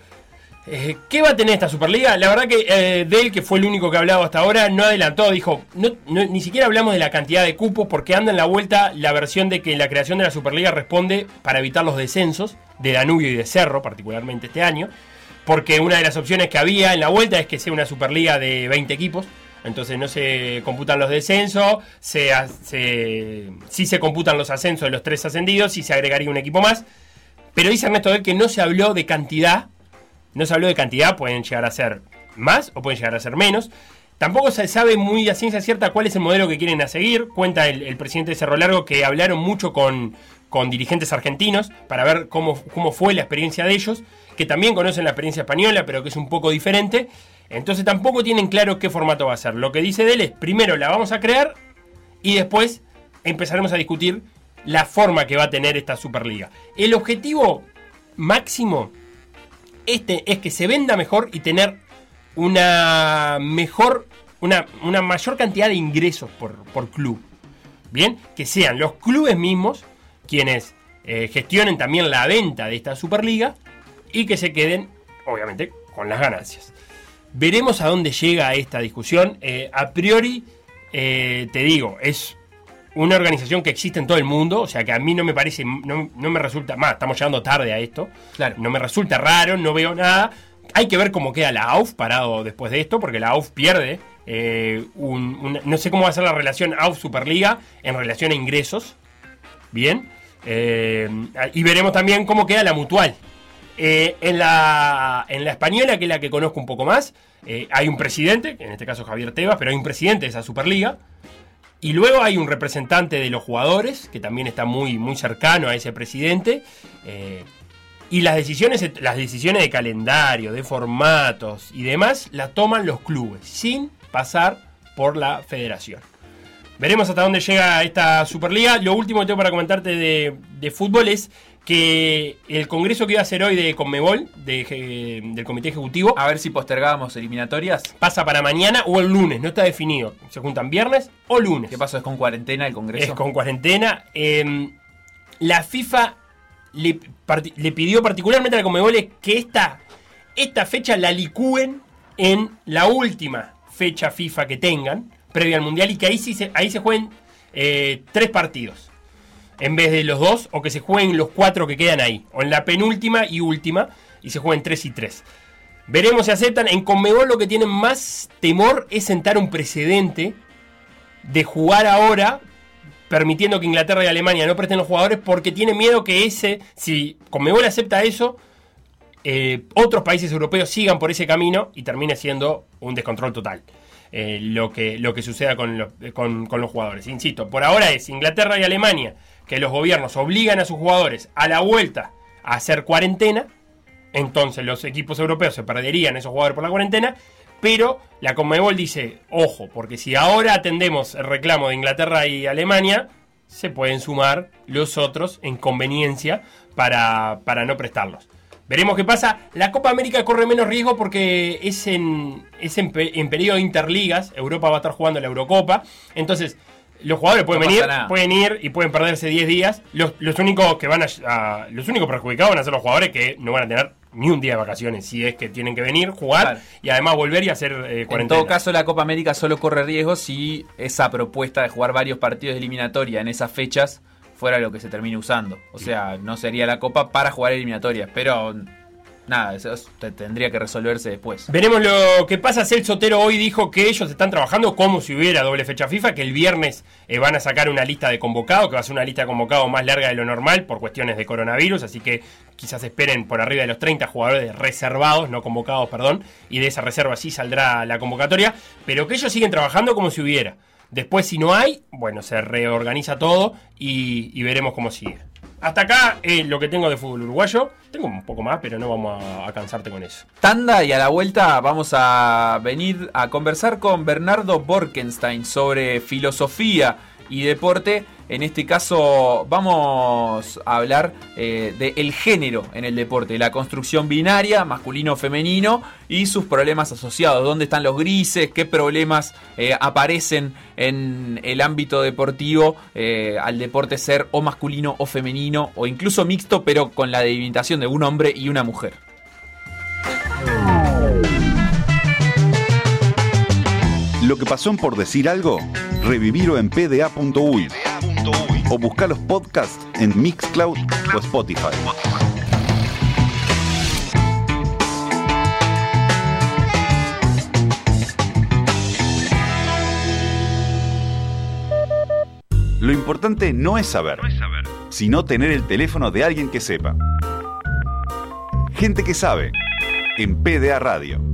Eh, ¿Qué va a tener esta Superliga? La verdad que eh, Del, que fue el único que ha hablado hasta ahora, no adelantó, dijo, ni siquiera hablamos de la cantidad de cupos porque anda en la vuelta la versión de que la creación de la Superliga responde para evitar los descensos de Danubio y de Cerro, particularmente este año, porque una de las opciones que había en la vuelta es que sea una Superliga de 20 equipos, entonces no se computan los descensos, se, se- sí se computan los ascensos de los tres ascendidos y se agregaría un equipo más. Pero dice Ernesto Del que no se habló de cantidad. No se habló de cantidad, pueden llegar a ser más o pueden llegar a ser menos. Tampoco se sabe muy a ciencia cierta cuál es el modelo que quieren seguir. Cuenta el, presidente de Cerro Largo que hablaron mucho con, con dirigentes argentinos para ver cómo, cómo fue la experiencia de ellos, que también conocen la experiencia española, pero que es un poco diferente. Entonces tampoco tienen claro qué formato va a ser. Lo que dice Del es, primero la vamos a crear y después empezaremos a discutir la forma que va a tener esta Superliga. El objetivo máximo este es que se venda mejor y tener una mejor, una, una mayor cantidad de ingresos por, por club. Bien, que sean los clubes mismos quienes eh, gestionen también la venta de esta Superliga y que se queden, obviamente, con las ganancias. Veremos a dónde llega esta discusión. Eh, a priori, eh, te digo, es una organización que existe en todo el mundo, o sea que a mí no me parece, no, no me resulta, más, estamos llegando tarde a esto, Claro. no me resulta raro, no veo nada. Hay que ver cómo queda la AUF parado después de esto, porque la AUF pierde. eh, un- no sé cómo va a ser la relación AUF-Superliga en relación a ingresos. Bien. Eh, y veremos también cómo queda la mutual. Eh, en, la, en la española, que es la que conozco un poco más, eh, hay un presidente, en este caso Javier Tebas, pero hay un presidente de esa Superliga. Y luego hay un representante de los jugadores, que también está muy, muy cercano a ese presidente. eh, y las decisiones, las decisiones de calendario, de formatos y demás, las toman los clubes, sin pasar por la federación. Veremos hasta dónde llega esta Superliga. Lo último que tengo para comentarte de, de fútbol es que el congreso que iba a hacer hoy de Conmebol, de eje- del Comité Ejecutivo, A ver si postergábamos eliminatorias. pasa para mañana o el lunes, no está definido. Se juntan viernes o lunes. ¿Qué pasó? ¿Es con cuarentena el Congreso? Es con cuarentena. Eh, la FIFA le, pidió particularmente a la Comebol que esta, esta fecha la licúen en la última fecha FIFA que tengan, previa al Mundial, y que ahí, sí se, ahí se jueguen eh, tres partidos. En vez de los dos, o que se jueguen los cuatro que quedan ahí. O en la penúltima y última, y se jueguen tres y tres. Veremos si aceptan. En Conmebol lo que tienen más temor es sentar un precedente de jugar ahora permitiendo que Inglaterra y Alemania no presten los jugadores porque tiene miedo que ese, si Conmebol acepta eso, eh, otros países europeos sigan por ese camino y termine siendo un descontrol total. eh, lo, que, lo que suceda los, con, con los jugadores. Insisto, por ahora es Inglaterra y Alemania que los gobiernos obligan a sus jugadores a la vuelta a hacer cuarentena, entonces los equipos europeos se perderían esos jugadores por la cuarentena, pero la Conmebol dice, ojo, porque si ahora atendemos el reclamo de Inglaterra y Alemania, se pueden sumar los otros en conveniencia para, para no prestarlos. Veremos qué pasa. La Copa América corre menos riesgo porque es en, es en, en periodo de interligas. Europa va a estar jugando la Eurocopa. Entonces, Los jugadores pueden No venir, pueden ir y pueden perderse 10 días. Los, los únicos que van a, a- los únicos perjudicados van a ser los jugadores que no van a tener ni un día de vacaciones, si es que tienen que venir, jugar Claro. y además volver y hacer eh, En cuarentena. todo caso, la Copa América solo corre riesgo si esa propuesta de jugar varios partidos de eliminatoria en esas fechas fuera lo que se termine usando. O sea, no sería la Copa para jugar eliminatorias, pero nada, eso es- te- tendría que resolverse después. Veremos lo que pasa. Celso Otero hoy dijo que ellos están trabajando como si hubiera doble fecha FIFA, que el viernes eh, van a sacar una lista de convocados, que va a ser una lista de convocados más larga de lo normal por cuestiones de coronavirus, así que quizás esperen por arriba de los 30 jugadores reservados, no convocados, perdón, y de esa reserva sí saldrá la convocatoria, pero que ellos siguen trabajando como si hubiera. Después, si no hay, bueno, se reorganiza todo y, y veremos cómo sigue. Hasta acá eh, lo que tengo de fútbol uruguayo. Tengo un poco más, pero no vamos a, a cansarte con eso. Tanda y a la vuelta vamos a venir a conversar con Bernardo Borkenstein sobre filosofía y deporte. En este caso vamos a hablar eh, del género en el deporte, la construcción binaria, masculino-femenino y sus problemas asociados. ¿Dónde están los grises? ¿Qué problemas eh, aparecen en el ámbito deportivo eh, al deporte ser o masculino o femenino o incluso mixto, pero con la delimitación de un hombre y una mujer? Lo que pasó por decir algo, revivirlo en pda.uy o buscar los podcasts en Mixcloud o Spotify. Lo importante no es saber, sino tener el teléfono de alguien que sepa. Gente que sabe, en PDA Radio.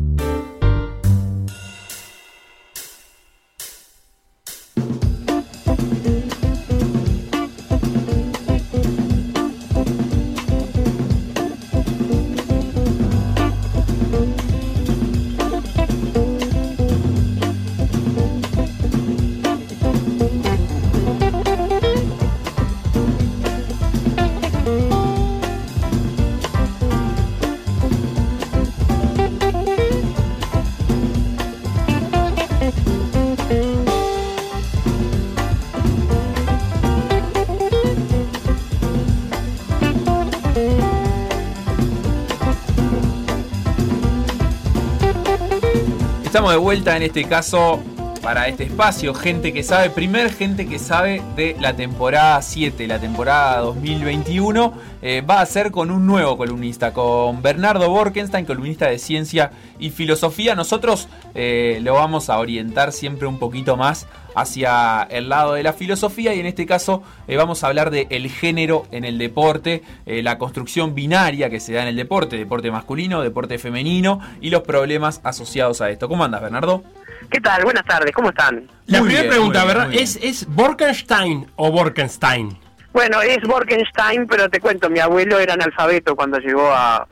De vuelta en este caso para este espacio, gente que sabe, primer gente que sabe de la temporada 7, la temporada 2021, eh, va a ser con un nuevo columnista, con Bernardo Borkenstein, columnista de ciencia y filosofía. Nosotros eh, lo vamos a orientar siempre un poquito más hacia el lado de la filosofía y en este caso eh, vamos a hablar de el género en el deporte, eh, la construcción binaria que se da en el deporte, deporte masculino, deporte femenino y los problemas asociados a esto. ¿Cómo andas, Bernardo? ¿Qué tal? Buenas tardes, ¿cómo están? La Muy primera bien, pregunta, bien, ¿verdad? ¿Es, ¿Es Borkenstein o Borkenstein? Bueno, es Borkenstein, pero te cuento, mi abuelo era analfabeto cuando llegó a,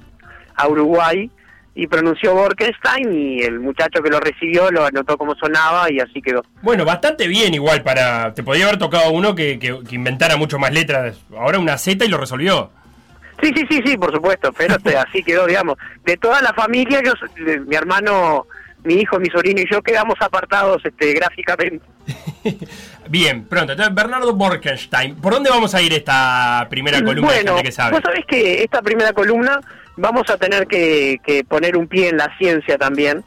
a Uruguay y pronunció Borkenstein y el muchacho que lo recibió lo anotó como sonaba y así quedó. Bueno, bastante bien igual para... Te podría haber tocado uno que, que- que inventara mucho más letras. Ahora una Z y lo resolvió. Sí, sí, sí, sí, por supuesto, pero así quedó, digamos. De toda la familia, yo, de- mi hermano, mi hijo, mi sobrino y yo quedamos apartados este, gráficamente. Bien, pronto. Entonces, Bernardo Borkenstein. ¿Por dónde vamos a ir esta primera columna de bueno, gente que sabe? vos sabés que esta primera columna vamos a tener que, que poner un pie en la ciencia también,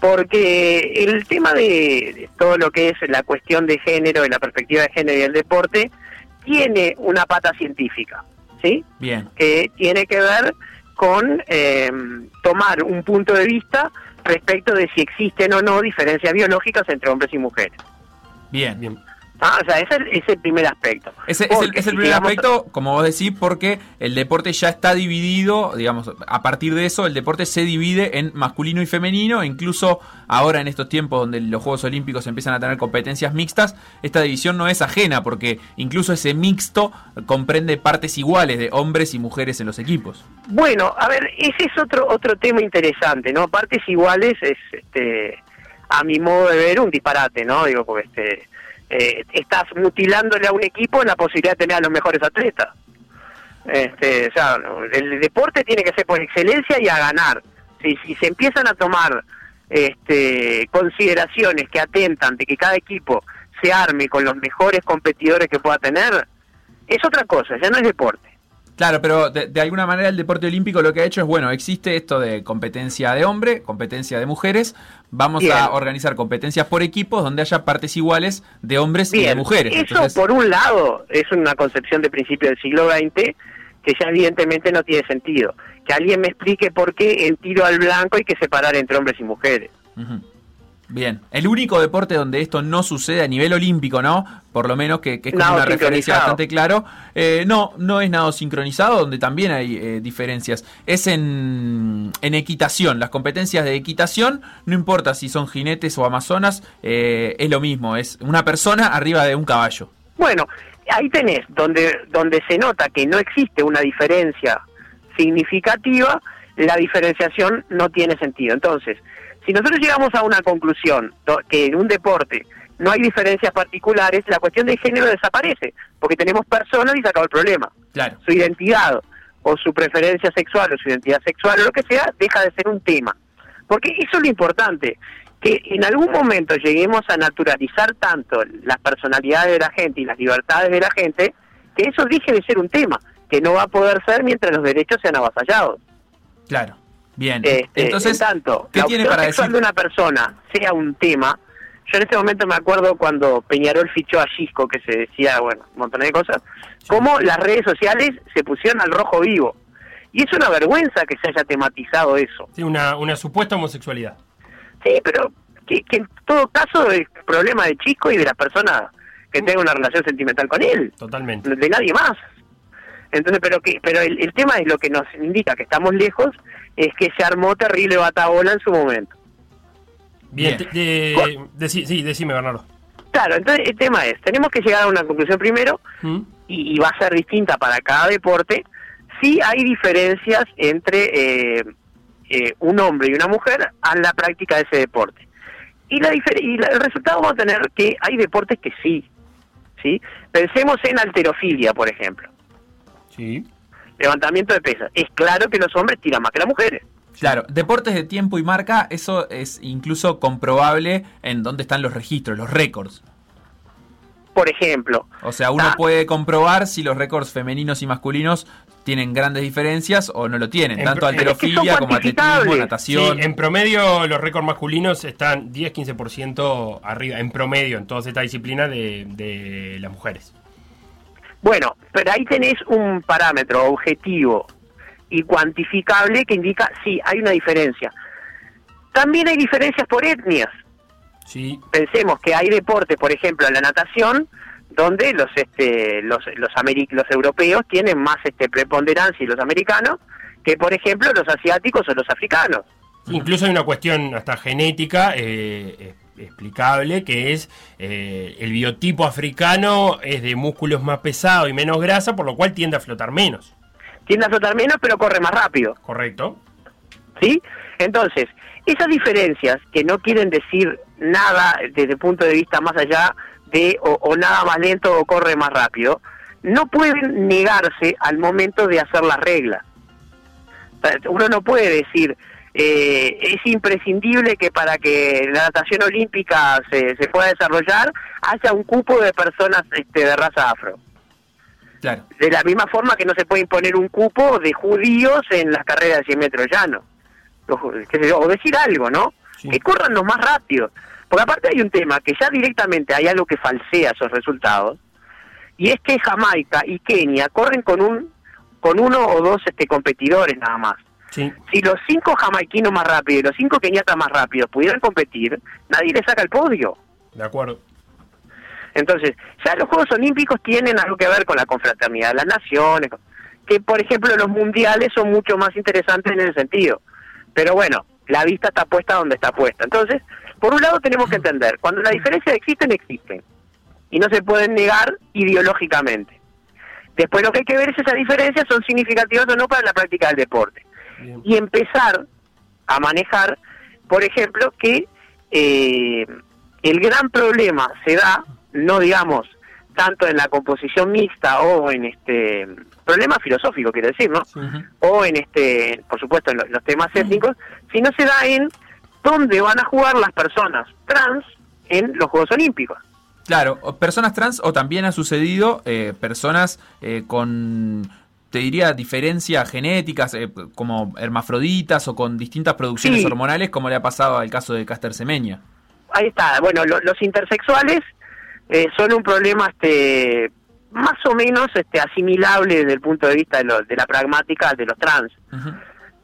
porque el tema de todo lo que es la cuestión de género y la perspectiva de género y el deporte tiene una pata científica, ¿sí? Bien. que tiene que ver con eh, tomar un punto de vista respecto de si existen o no diferencias biológicas entre hombres y mujeres. Bien. Bien. Ah, o sea, ese es el, primer aspecto. Ese es el, Porque es el si primer aspecto, como vos decís, porque el deporte ya está dividido, digamos, a partir de eso el deporte se divide en masculino y femenino, e incluso ahora en estos tiempos donde los Juegos Olímpicos empiezan a tener competencias mixtas, esta división no es ajena, porque incluso ese mixto comprende partes iguales de hombres y mujeres en los equipos. Bueno, a ver, ese es otro otro tema interesante, ¿no? Partes iguales es, este, a mi modo de ver, un disparate, ¿no? Digo, porque este, eh, estás mutilándole a un equipo la posibilidad de tener a los mejores atletas. Este, o sea, el deporte tiene que ser por excelencia y a ganar. Si, si se empiezan a tomar este, consideraciones que atentan de que cada equipo se arme con los mejores competidores que pueda tener, es otra cosa, ya no es deporte. Claro, pero de, de, alguna manera el deporte olímpico lo que ha hecho es, bueno, existe esto de competencia de hombre, competencia de mujeres, vamos Bien. a organizar competencias por equipos donde haya partes iguales de hombres y de mujeres. Eso, Entonces, por un lado, es una concepción de principio del siglo XX que ya evidentemente no tiene sentido. Que alguien me explique por qué en tiro al blanco hay que separar entre hombres y mujeres. Bien, el único deporte donde esto no sucede a nivel olímpico, ¿no? Por lo menos que, que es como Nado una referencia bastante claro. Eh, no, no es nado sincronizado, donde también hay eh, diferencias. Es en, en equitación, las competencias de equitación, no importa si son jinetes o amazonas, eh, es lo mismo, es una persona arriba de un caballo. Bueno, ahí tenés donde, donde se nota que no existe una diferencia significativa, la diferenciación no tiene sentido. Entonces, si nosotros llegamos a una conclusión que en un deporte no hay diferencias particulares, la cuestión de género desaparece, porque tenemos personas y se acabó el problema. Claro. Su identidad o su preferencia sexual o su identidad sexual o lo que sea, deja de ser un tema. Porque eso es lo importante, que en algún momento lleguemos a naturalizar tanto las personalidades de la gente y las libertades de la gente, que eso deje de ser un tema, que no va a poder ser mientras los derechos sean avasallados. Claro. Bien. Este, Entonces, en tanto, ¿qué la tiene para sexual decir? de una persona sea un tema, yo en este momento me acuerdo cuando Peñarol fichó a Gisco, que se decía, bueno, un montón de cosas, cómo las redes sociales se pusieron al rojo vivo. Y es una vergüenza que se haya tematizado eso. Sí, una, una supuesta homosexualidad. Sí, pero que, que en todo caso es problema de Chisco y de la persona que tenga una relación sentimental con él, Totalmente. de nadie más. Entonces, pero que pero el, el tema es lo que nos indica que estamos lejos, es que se armó terrible batabola en su momento. Bien, de- sí, decime, Bernardo. Claro, entonces el tema es, tenemos que llegar a una conclusión primero, ¿Mm? y, y va a ser distinta para cada deporte, si hay diferencias entre eh, eh, un hombre y una mujer a la práctica de ese deporte. Y, la y la- el resultado va a tener que hay deportes que sí, ¿sí? Pensemos en alterofilia, por ejemplo, Sí. Levantamiento de pesas. Es claro que los hombres tiran más que las mujeres. Claro, deportes de tiempo y marca, eso es incluso comprobable en dónde están los registros, los récords. Por ejemplo, O sea, uno Ah. puede comprobar si los récords femeninos y masculinos tienen grandes diferencias o no lo tienen. En Tanto pro- es que alterofilia como atletismo, cuantificables. Sí, natación. en promedio los récords masculinos están 10-15% arriba, en promedio, en todas estas disciplinas de, de las mujeres. Bueno, pero ahí tenés un parámetro objetivo y cuantificable que indica, sí, hay una diferencia. También hay diferencias por etnias. Sí, Pensemos que hay deportes, por ejemplo, la natación, donde los este, los los, los europeos tienen más este preponderancia y los americanos que, por ejemplo, los asiáticos o los africanos. Incluso hay una cuestión hasta genética eh, eh, explicable que es eh, el biotipo africano es de músculos más pesados y menos grasa, por lo cual tiende a flotar menos. Tiende a flotar menos, pero corre más rápido. ¿Correcto? ¿sí? Entonces, esas diferencias que no quieren decir nada desde el punto de vista más allá de o, o nada más lento o corre más rápido, no pueden negarse al momento de hacer las reglas. Uno no puede decir, eh, es imprescindible que para que la natación olímpica se, se pueda desarrollar haya un cupo de personas este, de raza afro. Claro. De la misma forma que no se puede imponer un cupo de judíos en las carreras de 100 metros yo, O decir algo, ¿no? Sí. Que corran los más rápido. Porque aparte hay un tema que ya directamente hay algo que falsea esos resultados. Y es que Jamaica y Kenia corren con un con uno o dos este competidores nada más. Sí. Si los cinco jamaiquinos más rápidos y los cinco keniatas más rápidos pudieran competir, nadie le saca el podio. De acuerdo. Entonces, ya los Juegos Olímpicos tienen algo que ver con la confraternidad de las naciones, que por ejemplo los mundiales son mucho más interesantes en ese sentido. Pero bueno, la vista está puesta donde está puesta. Entonces, por un lado tenemos que entender, cuando las diferencias existen, existen. Y no se pueden negar ideológicamente. Después lo que hay que ver es si esas diferencias son significativas o no para la práctica del deporte. Bien. Y empezar a manejar, por ejemplo, que eh, el gran problema se da, no digamos tanto en la composición mixta o en este problema filosófico, quiero decir, ¿no? O en este, por supuesto, en lo- los temas étnicos, sino se da en dónde van a jugar las personas trans en los Juegos Olímpicos. Claro, personas trans o también ha sucedido eh, personas eh, con, te diría, diferencias genéticas, eh, como hermafroditas o con distintas producciones Sí. hormonales, como le ha pasado al caso de Caster Semeña. Ahí está. Bueno, lo- los intersexuales eh, son un problema este más o menos este asimilable desde el punto de vista de, lo- de la pragmática de los trans.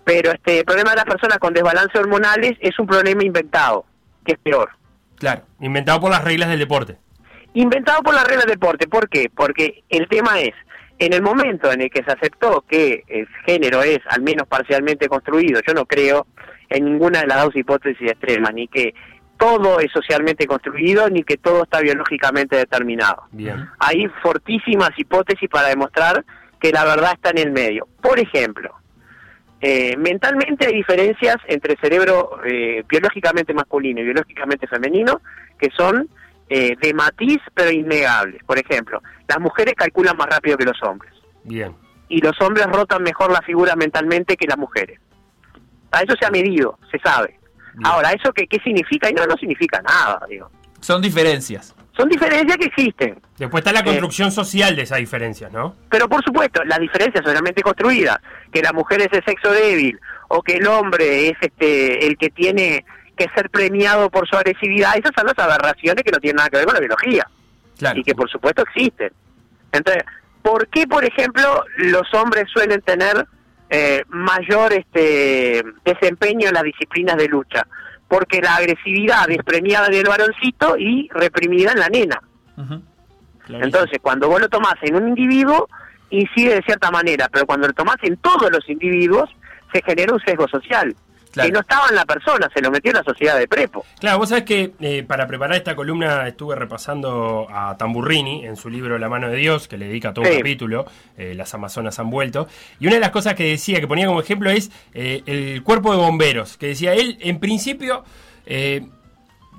Pero este el problema de las personas con desbalance hormonales es un problema inventado, que es peor. Claro. Inventado por las reglas del deporte. Inventado por la regla del deporte. ¿Por qué? Porque el tema es, en el momento en el que se aceptó que el género es al menos parcialmente construido, yo no creo en ninguna de las dos hipótesis extremas, ni que todo es socialmente construido, ni que todo está biológicamente determinado. Bien. Hay fortísimas hipótesis para demostrar que la verdad está en el medio. Por ejemplo, eh, mentalmente hay diferencias entre cerebro eh, biológicamente masculino y biológicamente femenino que son eh, de matiz pero innegables. Por ejemplo, las mujeres calculan más rápido que los hombres Bien. y los hombres rotan mejor la figura mentalmente que las mujeres. A eso se ha medido, se sabe. Ahora, ¿eso qué, qué significa? Y no, no significa nada, digo. Son diferencias. Son diferencias que existen. Después está la Eh, construcción social de esas diferencias, ¿no? Pero por supuesto, las diferencias son realmente construidas, que la mujer es de sexo débil o que el hombre es este el que tiene que ser premiado por su agresividad, esas son las aberraciones que no tienen nada que ver con la biología y que por supuesto existen. Entonces, ¿por qué, por ejemplo, los hombres suelen tener eh, mayor este desempeño en las disciplinas de lucha? Porque la agresividad es premiada en el varoncito y reprimida en la nena. Entonces, cuando vos lo tomás en un individuo, incide de cierta manera, pero cuando lo tomás en todos los individuos, se genera un sesgo social. Que no estaba en la persona, se lo metió en la sociedad de prepo. Claro, vos sabés que eh, para preparar esta columna estuve repasando a Tamburrini en su libro La mano de Dios, que le dedica todo un capítulo, eh, Las Amazonas han vuelto. Y una de las cosas que decía, que ponía como ejemplo, es eh, el cuerpo de bomberos. Que decía él, en principio,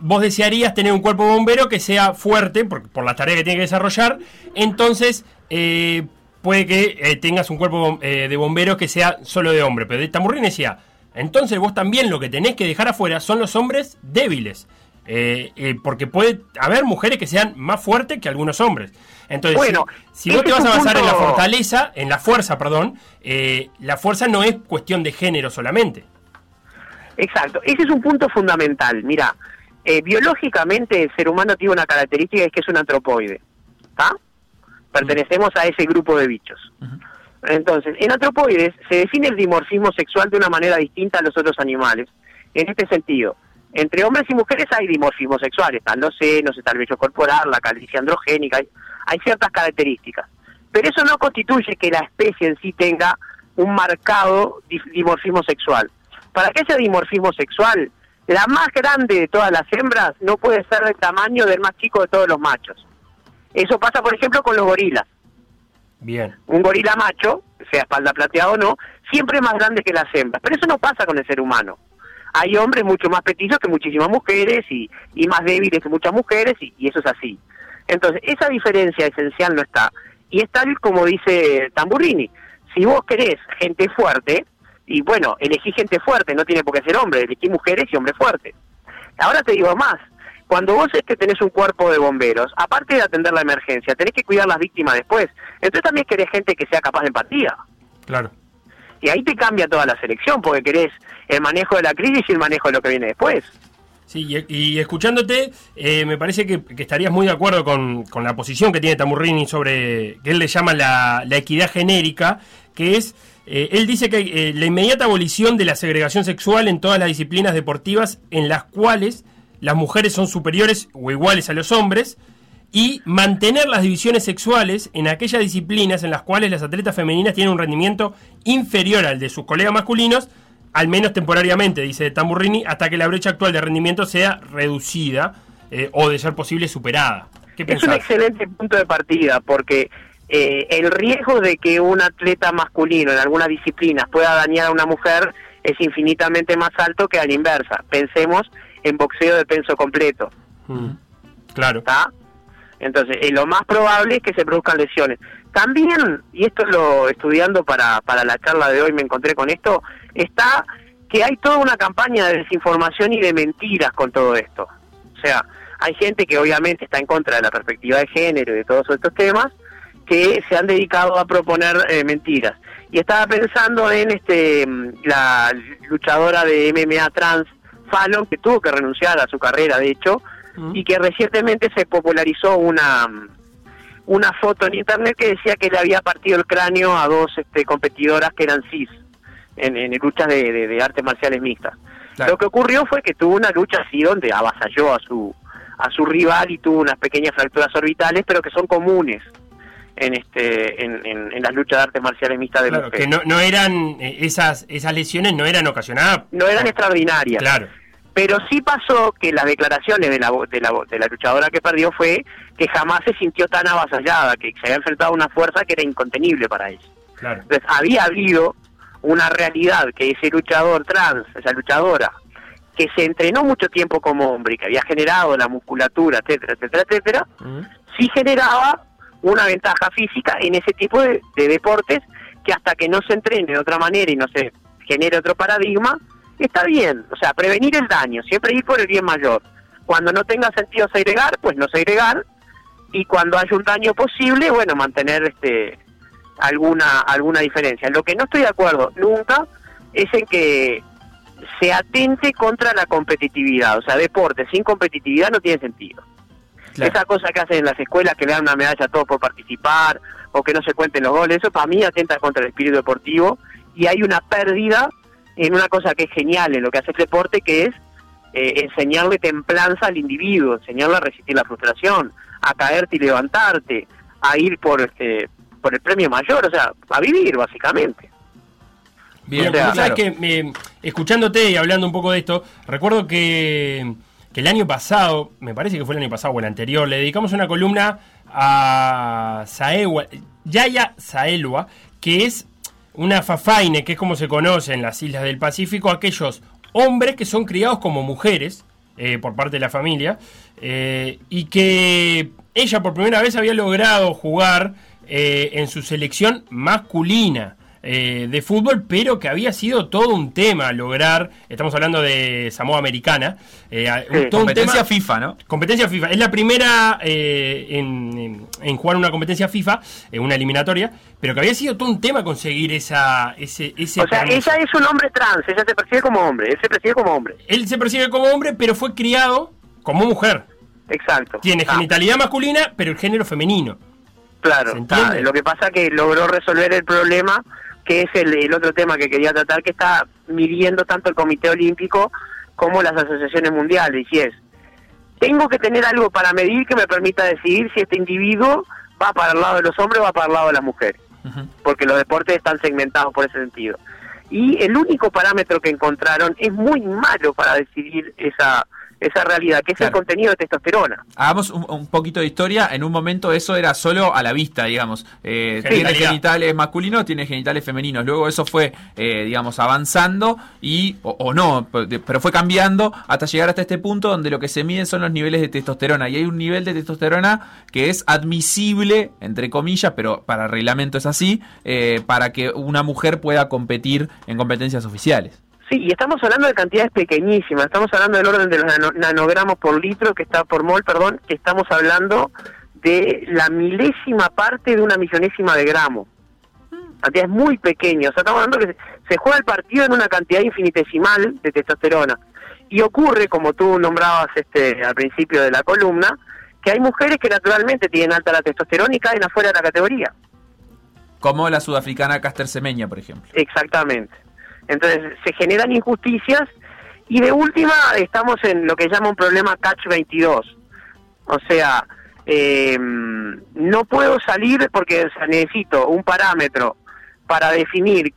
vos desearías tener un cuerpo de bombero que sea fuerte, por, por la tarea que tiene que desarrollar. Entonces, eh, puede que eh, tengas un cuerpo eh, de bomberos que sea solo de hombre. Pero Tamburrini decía, entonces vos también lo que tenés que dejar afuera son los hombres débiles. Eh, eh, porque puede haber mujeres que sean más fuertes que algunos hombres. Entonces, Bueno, si, si vos te vas a basar en la fortaleza, en la fuerza, perdón, eh, la fuerza no es cuestión de género solamente. Exacto, ese es un punto fundamental. Mira, eh, biológicamente el ser humano tiene una característica es que es un antropoide. ¿Está? Pertenecemos a ese grupo de bichos. Entonces, en antropoides se define el dimorfismo sexual de una manera distinta a los otros animales. En este sentido, entre hombres y mujeres hay dimorfismo sexual, están los senos, está el vello corporal, la calvicie androgénica, hay, hay ciertas características. Pero eso no constituye que la especie en sí tenga un marcado di- dimorfismo sexual. Para que haya dimorfismo sexual, la más grande de todas las hembras no puede ser del tamaño del más chico de todos los machos. Eso pasa, por ejemplo, con los gorilas. Un gorila macho, sea espalda plateada o no, siempre es más grande que las hembras. Pero eso no pasa con el ser humano. Hay hombres mucho más petizos que muchísimas mujeres y, y más débiles que muchas mujeres y, y eso es así. Entonces, esa diferencia esencial no está. Y es tal como dice Tamburrini. Si vos querés gente fuerte, y bueno, elegí gente fuerte, no tiene por qué ser hombre, elegí mujeres y hombres fuertes. Ahora te digo más, cuando vos es que tenés un cuerpo de bomberos, aparte de atender la emergencia, tenés que cuidar las víctimas después. Entonces también querés gente que sea capaz de empatía. Claro. Y ahí te cambia toda la selección, porque querés el manejo de la crisis y el manejo de lo que viene después. Sí, y, y escuchándote, eh, me parece que, que estarías muy de acuerdo con, con la posición que tiene Tamurrini sobre, que él le llama la, la equidad genérica, que es, eh, él dice que eh, la inmediata abolición de la segregación sexual en todas las disciplinas deportivas en las cuales las mujeres son superiores o iguales a los hombres, y mantener las divisiones sexuales en aquellas disciplinas en las cuales las atletas femeninas tienen un rendimiento inferior al de sus colegas masculinos, al menos temporariamente, dice Tamburrini, hasta que la brecha actual de rendimiento sea reducida eh, o de ser posible superada. ¿Qué Es un excelente punto de partida, porque eh, el riesgo de que un atleta masculino en algunas disciplinas pueda dañar a una mujer es infinitamente más alto que a la inversa. Pensemos en boxeo de peso completo. Mm, Claro. ¿Está? Entonces, eh, lo más probable es que se produzcan lesiones. También, y esto lo estudiando para, para la charla de hoy, me encontré con esto, está que hay toda una campaña de desinformación y de mentiras con todo esto. O sea, hay gente que obviamente está en contra de la perspectiva de género y de todos estos temas, que se han dedicado a proponer eh, mentiras. Y estaba pensando en este la luchadora de MMA trans, Fallon, que tuvo que renunciar a su carrera, de hecho, y que recientemente se popularizó una una foto en internet que decía que le había partido el cráneo a dos este, competidoras que eran cis en, en luchas de, de, artes marciales mixtas. Lo que ocurrió fue que tuvo una lucha así donde avasalló a su a su rival y tuvo unas pequeñas fracturas orbitales, pero que son comunes en este en, en, las luchas de artes marciales mixtas de claro, que no, no eran eh, esas esas lesiones no eran ocasionadas no eran extraordinarias. Claro pero sí pasó que las declaraciones de la, de la, de la luchadora que perdió fue que jamás se sintió tan avasallada, que se había enfrentado a una fuerza que era incontenible para ella. Entonces había habido una realidad que ese luchador trans, esa luchadora, que se entrenó mucho tiempo como hombre y que había generado la musculatura, etcétera, etcétera, etcétera, sí generaba una ventaja física en ese tipo de, de deportes que hasta que no se entrene de otra manera y no se genere otro paradigma, está bien, o sea, prevenir el daño, siempre ir por el bien mayor. Cuando no tenga sentido segregar, pues no segregar, y cuando haya un daño posible, bueno, mantener este alguna alguna diferencia. Lo que no estoy de acuerdo nunca es en que se atente contra la competitividad, o sea, deporte sin competitividad no tiene sentido. Esa cosa que hacen en las escuelas que le dan una medalla a todos por participar o que no se cuenten los goles, eso para mí atenta contra el espíritu deportivo y hay una pérdida en una cosa que es genial en lo que hace el deporte, que es eh, enseñarle templanza al individuo, enseñarle a resistir la frustración, a caerte y levantarte, a ir por este por el premio mayor, o sea, a vivir básicamente. Bien, sabes que escuchándote y hablando un poco de esto, recuerdo que, que, el año pasado, me parece que fue el año pasado o el anterior, le dedicamos una columna a Saewa, Yaya Saelwa, que es una fafaine, que es como se conoce en las islas del Pacífico, aquellos hombres que son criados como mujeres eh, por parte de la familia eh, y que ella por primera vez había logrado jugar eh, en su selección masculina. Eh, de fútbol, pero que había sido todo un tema lograr, estamos hablando de Samoa Americana, eh, competencia FIFA, ¿no? Competencia FIFA, es la primera eh, en, jugar una competencia FIFA, una eliminatoria, pero que había sido todo un tema conseguir esa, ese... ese o sea, ella es un hombre trans, ella se percibe como hombre, él se percibe como hombre. Él se percibe como hombre, pero fue criado como mujer. Exacto. Tiene ah. genitalidad masculina, pero el género femenino. Claro, ah, lo que pasa que logró resolver el problema que es el, otro tema que quería tratar, que está midiendo tanto el Comité Olímpico como las asociaciones mundiales, y es, tengo que tener algo para medir que me permita decidir si este individuo va para el lado de los hombres o va para el lado de las mujeres, porque los deportes están segmentados por ese sentido. Y el único parámetro que encontraron es muy malo para decidir esa esa realidad, que es el contenido de testosterona. Hagamos un, poquito de historia. En un momento eso era solo a la vista, digamos. Eh, tiene genitales masculinos, tiene genitales femeninos. Luego eso fue, eh, digamos, avanzando y, o, no, pero fue cambiando hasta llegar hasta este punto donde lo que se mide son los niveles de testosterona. Y hay un nivel de testosterona que es admisible, entre comillas, pero para reglamento es así, eh, para que una mujer pueda competir en competencias oficiales. Sí, y estamos hablando de cantidades pequeñísimas, estamos hablando del orden de los nanogramos por litro, que está por mol, perdón, que estamos hablando de la milésima parte de una millonésima de gramo. Cantidades muy pequeñas, o sea, estamos hablando que se juega el partido en una cantidad infinitesimal de testosterona. Y ocurre, como tú nombrabas este al principio de la columna, que hay mujeres que naturalmente tienen alta la testosterona y caen afuera de la categoría. Como la sudafricana Caster Semeña, por ejemplo. Exactamente. Entonces se generan injusticias y de última estamos en lo que llama un problema catch 22. O sea, eh, no puedo salir porque necesito un parámetro para definir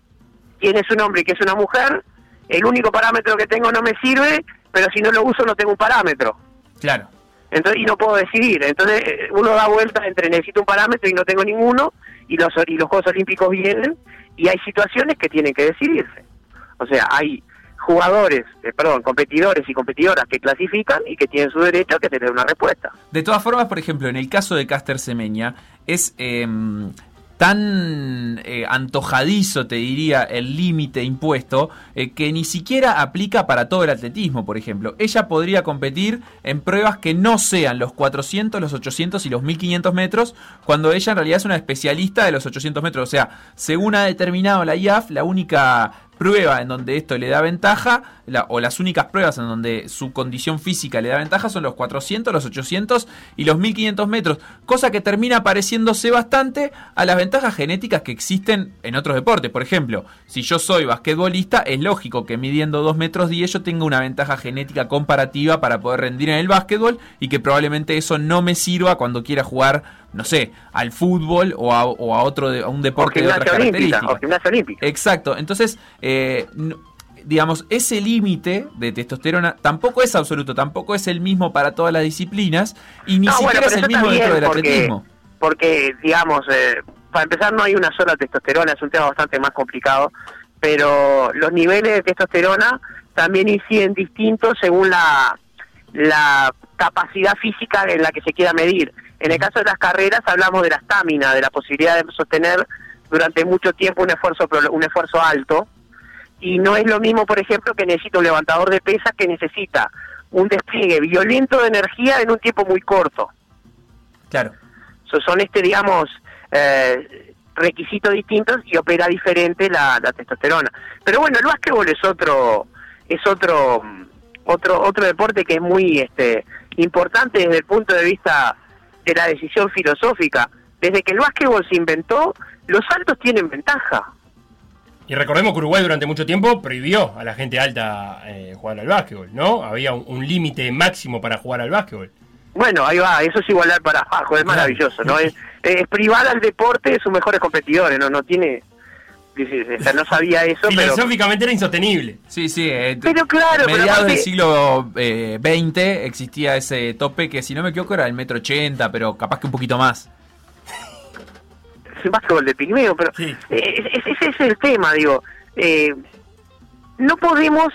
quién es un hombre y quién es una mujer. El único parámetro que tengo no me sirve, pero si no lo uso no tengo un parámetro. Claro. Entonces, y no puedo decidir. Entonces, uno da vuelta entre necesito un parámetro y no tengo ninguno, y los, y los Juegos Olímpicos vienen, y hay situaciones que tienen que decidirse. O sea, hay jugadores, eh, perdón, competidores y competidoras que clasifican y que tienen su derecho a tener una respuesta. De todas formas, por ejemplo, en el caso de Caster Semeña, es... Em, tan eh, antojadizo, te diría, el límite impuesto, eh, que ni siquiera aplica para todo el atletismo, por ejemplo. Ella podría competir en pruebas que no sean los 400, los 800 y los 1500 metros, cuando ella en realidad es una especialista de los 800 metros. O sea, según ha determinado la IAF, la única prueba en donde esto le da ventaja, o las únicas pruebas en donde su condición física le da ventaja son los 400, los 800 y los 1500 metros, cosa que termina pareciéndose bastante a las ventajas genéticas que existen en otros deportes. Por ejemplo, si yo soy basquetbolista, es lógico que midiendo 2 metros 10 yo tenga una ventaja genética comparativa para poder rendir en el básquetbol y que probablemente eso no me sirva cuando quiera jugar no sé, al fútbol o a, otro a un deporte de otras características. O gimnasia olímpica. Exacto. Entonces, eh, digamos, ese límite de testosterona tampoco es absoluto, tampoco es el mismo para todas las disciplinas y ni siquiera es el mismo dentro del atletismo. Porque, digamos, eh, para empezar no hay una sola testosterona, es un tema bastante más complicado, pero los niveles de testosterona también inciden distintos según la, la capacidad física en la que se quiera medir. En el caso de las carreras hablamos de la estamina, de la posibilidad de sostener durante mucho tiempo un esfuerzo un esfuerzo alto y no es lo mismo, por ejemplo, que necesita un levantador de pesas que necesita un despliegue violento de energía en un tiempo muy corto. Claro. son este, digamos, eh, requisitos distintos y opera diferente la, la, testosterona. Pero bueno, el básquetbol es otro, es otro, otro, otro deporte que es muy, este, importante desde el punto de vista de la decisión filosófica. Desde que el básquetbol se inventó, los altos tienen ventaja. Y recordemos que Uruguay durante mucho tiempo prohibió a la gente alta eh, jugar al básquetbol, ¿no? Había un, límite máximo para jugar al básquetbol. Bueno, ahí va, eso es igualar para abajo, es maravilloso, ¿no? Es, es privar al deporte de sus mejores competidores, ¿no? No tiene... no sabía eso, Filosóficamente era insostenible. Sí, sí. Eh, pero claro, mediados del siglo XX eh, existía ese tope que, si no me equivoco, era el metro ochenta, pero capaz que un poquito más el básquetbol de pigmeo, pero eh, ese es el tema, digo. Eh, no podemos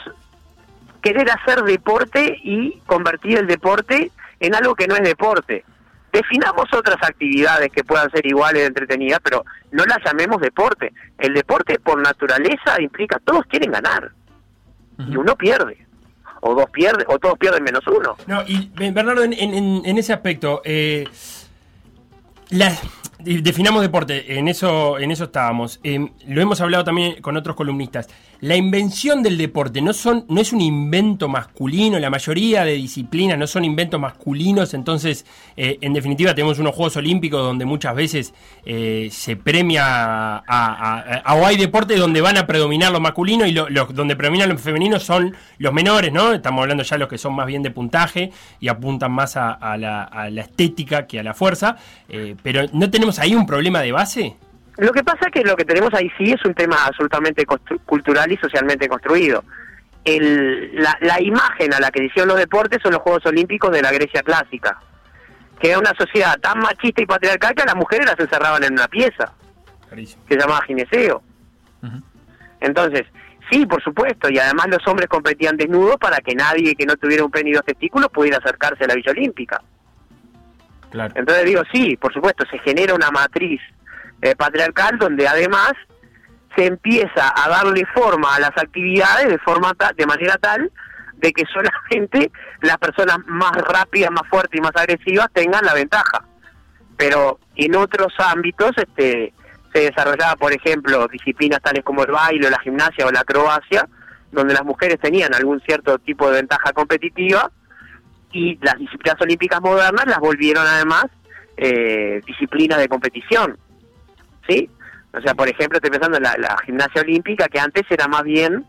querer hacer deporte y convertir el deporte en algo que no es deporte. Definamos otras actividades que puedan ser iguales de entretenidas, pero no las llamemos deporte. El deporte por naturaleza implica, todos quieren ganar. Y uno pierde. O dos pierde, o todos pierden menos uno. No, y Bernardo, en, en, ese aspecto, eh, la, Definamos deporte, en eso, en eso estábamos. Em, lo hemos hablado también con otros columnistas. La invención del deporte no, son, no es un invento masculino, la mayoría de disciplinas no son inventos masculinos, entonces, eh, en definitiva, tenemos unos Juegos Olímpicos donde muchas veces eh, se premia a, o hay deportes donde van a predominar los masculinos y los donde predominan los femeninos son los menores, ¿no? Estamos hablando ya de los que son más bien de puntaje y apuntan más a, la, estética que a la fuerza, eh, pero no tenemos ahí un problema de base? Lo que pasa es que lo que tenemos ahí sí es un tema absolutamente cultural y socialmente construido. El, la, imagen a la que hicieron los deportes son los Juegos Olímpicos de la Grecia clásica, que era una sociedad tan machista y patriarcal que a las mujeres las encerraban en una pieza, que se llamaba gineceo. Entonces, sí, por supuesto, y además los hombres competían desnudos para que nadie que no tuviera un pene y dos testículos pudiera acercarse a la Villa Olímpica. Entonces digo, sí, por supuesto, se genera una matriz eh, patriarcal donde además se empieza a darle forma a las actividades de forma de manera tal de que solamente las personas más rápidas, más fuertes y más agresivas tengan la ventaja. Pero en otros ámbitos este se desarrollaba, por ejemplo, disciplinas tales como el baile, la gimnasia o la acrobacia, donde las mujeres tenían algún cierto tipo de ventaja competitiva y las disciplinas olímpicas modernas las volvieron además eh, disciplinas de competición. ¿Sí? O sea, por ejemplo, estoy pensando en la, gimnasia olímpica, que antes era más bien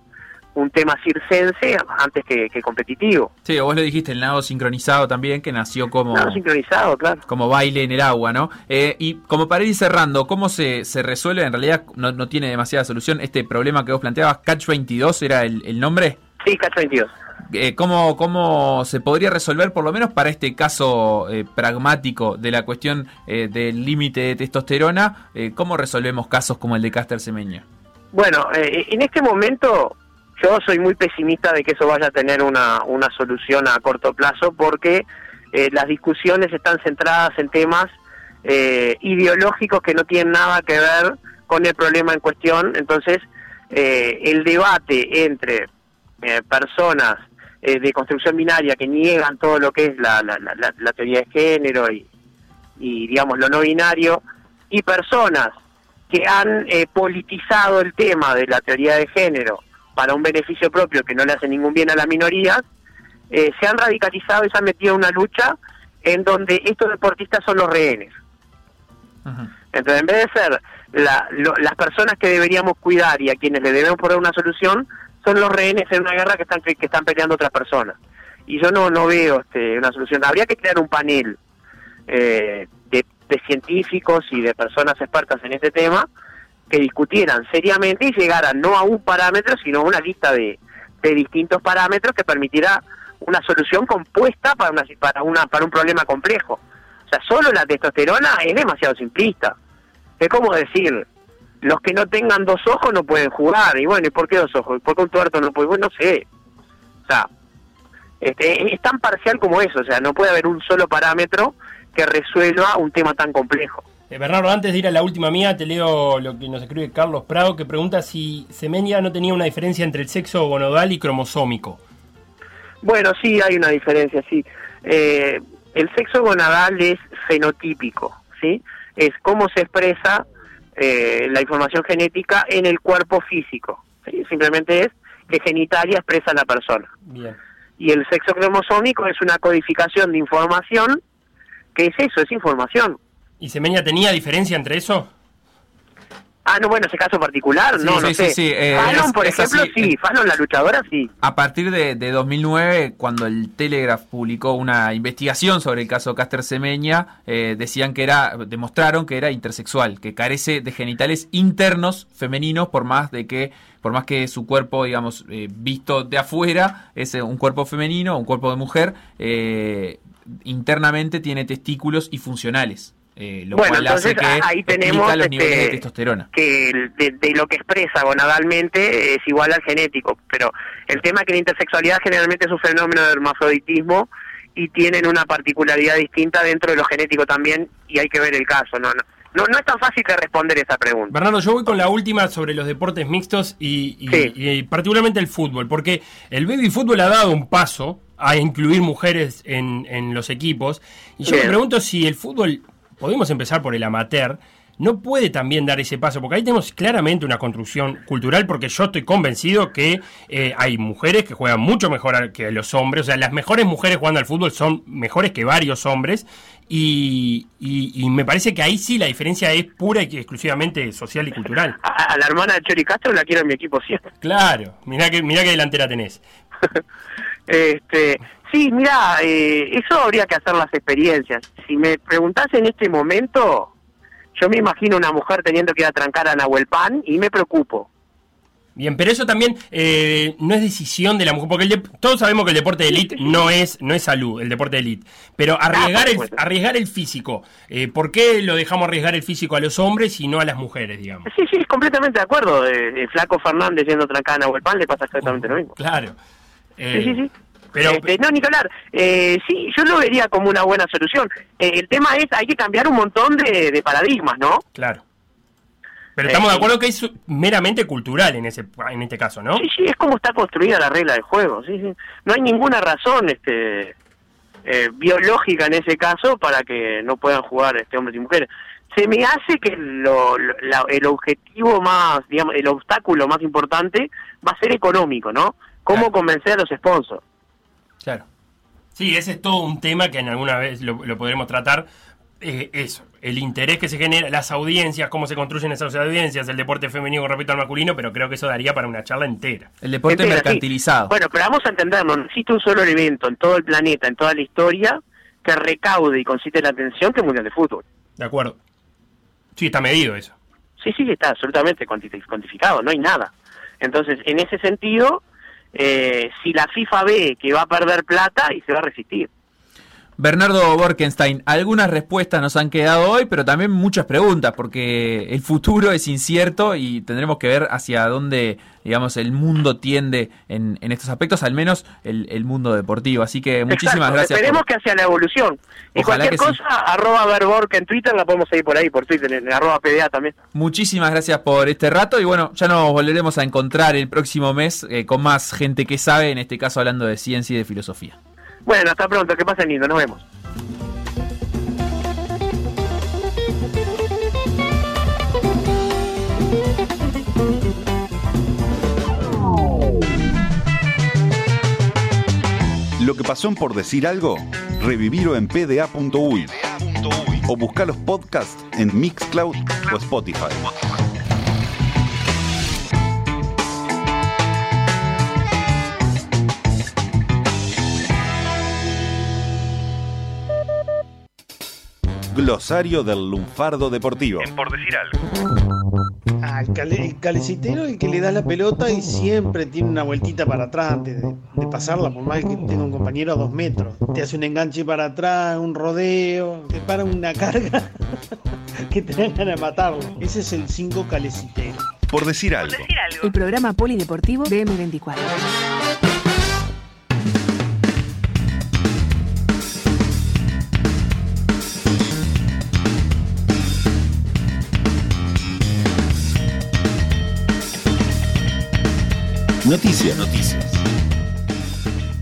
un tema circense antes que, competitivo. Sí, vos lo dijiste, el nado sincronizado también, que nació como... Nado sincronizado, claro. Como baile en el agua, ¿no? Eh, y como para ir cerrando, ¿cómo se, se resuelve? En realidad no, no, tiene demasiada solución este problema que vos planteabas. ¿Catch 22 era el, el nombre? Sí, Catch 22. Eh, ¿cómo, ¿cómo, se podría resolver, por lo menos para este caso eh, pragmático de la cuestión eh, del límite de testosterona? ¿Cómo resolvemos casos como el de Caster Semeña? Bueno, en este momento yo soy muy pesimista de que eso vaya a tener una, una solución a corto plazo porque las discusiones están centradas en temas ideológicos que no tienen nada que ver con el problema en cuestión. Entonces, el debate entre eh, personas de construcción binaria que niegan todo lo que es la, la, la, teoría de género y, y, digamos, lo no binario, y personas que han politizado el tema de la teoría de género para un beneficio propio que no le hace ningún bien a las minorías, se han radicalizado y se han metido en una lucha en donde estos deportistas son los rehenes. Entonces, en vez de ser las personas que deberíamos cuidar y a quienes le debemos poner una solución, son los rehenes en una guerra que están que están peleando otras personas. Y yo no no veo este, una solución. Habría que crear un panel eh, de, científicos y de personas expertas en este tema que discutieran seriamente y llegaran no a un parámetro, sino a una lista de, de distintos parámetros que permitirá una solución compuesta para una para una para un problema complejo. O sea, solo la testosterona es demasiado simplista. Es como decir, los que no tengan dos ojos no pueden jugar. Y bueno, ¿y por qué dos ojos? ¿Por qué un tuerto no puede? Bueno, no sé. O sea, este, es tan parcial como eso. O sea, no puede haber un solo parámetro que resuelva un tema tan complejo. Eh, Bernardo, antes de ir a la última mía, te leo lo que nos escribe Carlos Prado, que pregunta si Semenya no tenía una diferencia entre el sexo gonodal y cromosómico. Bueno, sí, hay una diferencia, sí. Eh, el sexo gonadal es fenotípico, ¿sí? Es cómo se expresa eh, la información genética en el cuerpo físico. Simplemente es que genitalia expresa la persona. Y el sexo cromosómico es una codificación de información que es eso, es información. ¿Y Semeña tenía diferencia entre eso? Ah, no, bueno, ese caso particular, no, no sé. Sí, eh, por ejemplo, sí, Fallon, la luchadora, sí. A partir de, 2009, cuando el Telegraph publicó una investigación sobre el caso Caster Semeña, eh, decían que era, demostraron que era intersexual, que carece de genitales internos femeninos, por más de que, por más que su cuerpo, digamos, eh, visto de afuera, es un cuerpo femenino, un cuerpo de mujer, internamente tiene testículos y funcionales. Eh, bueno, entonces ahí tenemos los niveles de este, testosterona. que de, lo que expresa gonadalmente es igual al genético, pero el tema es que la intersexualidad generalmente es un fenómeno de hermafroditismo y tienen una particularidad distinta dentro de lo genético también y hay que ver el caso, no, no. No, no es tan fácil que responder esa pregunta. Bernardo, yo voy con la última sobre los deportes mixtos y, y particularmente el fútbol, porque el baby fútbol ha dado un paso a incluir mujeres en, en los equipos. Y yo me pregunto si el fútbol podemos empezar por el amateur, no puede también dar ese paso, porque ahí tenemos claramente una construcción cultural, porque yo estoy convencido que eh, hay mujeres que juegan mucho mejor que los hombres, o sea, las mejores mujeres jugando al fútbol son mejores que varios hombres, y, me parece que ahí sí la diferencia es pura y exclusivamente social y cultural. A, la hermana de Chori Castro la quiero en mi equipo siempre. Claro, mirá que, mirá qué delantera tenés. este, Sí, mira, eh, eso habría que hacer las experiencias. Si me preguntás en este momento, yo me imagino una mujer teniendo que ir a trancar a Nahuel Pan y me preocupo. Bien, pero eso también eh, no es decisión de la mujer, porque todos sabemos que el deporte de élite no es no es salud, el deporte de élite. Pero ah, arriesgar, el, arriesgar el físico, eh, ¿por qué lo dejamos arriesgar el físico a los hombres y no a las mujeres, digamos? Sí, sí, completamente de acuerdo. Eh, Flaco Fernández yendo a trancar a Nahuel Pan le pasa exactamente lo mismo. Claro. sí, sí, sí. Pero, este, no, Nicolás, eh, sí, yo lo vería como una buena solución. Eh, el tema es, hay que cambiar un montón de, paradigmas, ¿no? Claro. Pero estamos de eh, acuerdo que es meramente cultural en ese en este caso, ¿no? Sí, sí, es como está construida la regla del juego. Sí, sí. No hay ninguna razón este biológica en ese caso para que no puedan jugar este hombres y mujeres. Se me hace que lo, el objetivo más, digamos, el obstáculo más importante va a ser económico, ¿no? ¿Cómo convencer a los sponsors? Claro. Sí, ese es todo un tema que en alguna vez lo, podremos tratar. Eh, eso, el interés que se genera, las audiencias, cómo se construyen esas audiencias, el deporte femenino con respecto al masculino, pero creo que eso daría para una charla entera. El deporte mercantilizado. Bueno, pero vamos a entenderlo, no existe un solo evento en todo el planeta, en toda la historia, que recaude y concite la atención que el Mundial de Fútbol. De acuerdo. Sí, está medido eso. Sí, sí, está absolutamente cuantificado, no hay nada. Entonces, en ese sentido, eh, si la FIFA ve que va a perder plata y se va a resistir. Bernardo Borkenstein, algunas respuestas nos han quedado hoy, pero también muchas preguntas, porque el futuro es incierto y tendremos que ver hacia dónde, digamos, el mundo tiende en, en estos aspectos, al menos el, el mundo deportivo. Así que muchísimas Exacto, gracias. Esperemos por- que hacia la evolución. Y Ojalá cualquier que sí. cosa, arroba Verborg en Twitter, la podemos seguir por ahí, por Twitter, en arroba PDA también. Muchísimas gracias por este rato y bueno, ya nos volveremos a encontrar el próximo mes eh, con más gente que sabe, en este caso hablando de ciencia y de filosofía. Bueno, hasta pronto, que pasen lindo, nos vemos. Lo que pasó por decir algo, revivirlo en pda.uy o buscar los podcasts en Mixcloud o Spotify. Glosario del lunfardo deportivo. Por decir algo. Ah, el, cale- el calecitero es el que le da la pelota y siempre tiene una vueltita para atrás antes de, de pasarla, por más que tenga un compañero a dos metros. Te hace un enganche para atrás, un rodeo, te para una carga que te dan ganas de matarlo. Ese es el 5 calecitero. Por decir algo. El programa polideportivo de M24. Noticias, noticias.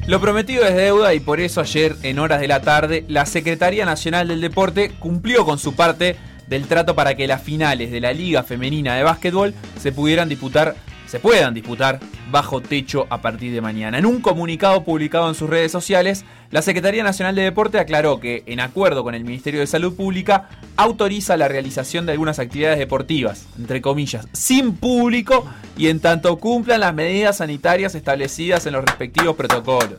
Lo prometido es deuda y por eso ayer en horas de la tarde la Secretaría Nacional del Deporte cumplió con su parte del trato para que las finales de la Liga Femenina de Básquetbol se pudieran disputar, se puedan disputar bajo techo a partir de mañana. En un comunicado publicado en sus redes sociales, la Secretaría Nacional de Deporte aclaró que, en acuerdo con el Ministerio de Salud Pública, autoriza la realización de algunas actividades deportivas, entre comillas, sin público y en tanto cumplan las medidas sanitarias establecidas en los respectivos protocolos.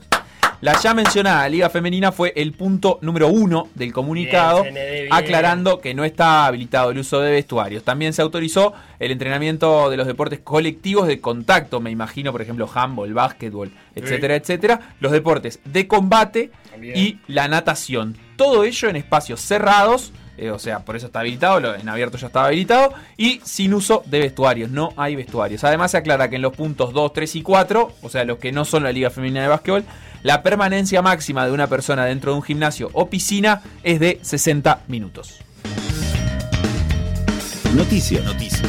La ya mencionada Liga Femenina fue el punto número uno del comunicado, Bien, CND, bien. aclarando que no está habilitado el uso de vestuarios. También se autorizó el entrenamiento de los deportes colectivos de contacto, me imagino, por ejemplo, handball, básquetbol, etcétera, etcétera, los deportes de combate También. y la natación. Todo ello en espacios cerrados. Eh, o sea, por eso está habilitado, lo- en abierto ya estaba habilitado, y sin uso de vestuarios, no hay vestuarios. Además se aclara que en los puntos 2, 3 y 4, o sea, los que no son la Liga Femenina de Básquetbol, la permanencia máxima de una persona dentro de un gimnasio o piscina es de 60 minutos. Noticias, noticias.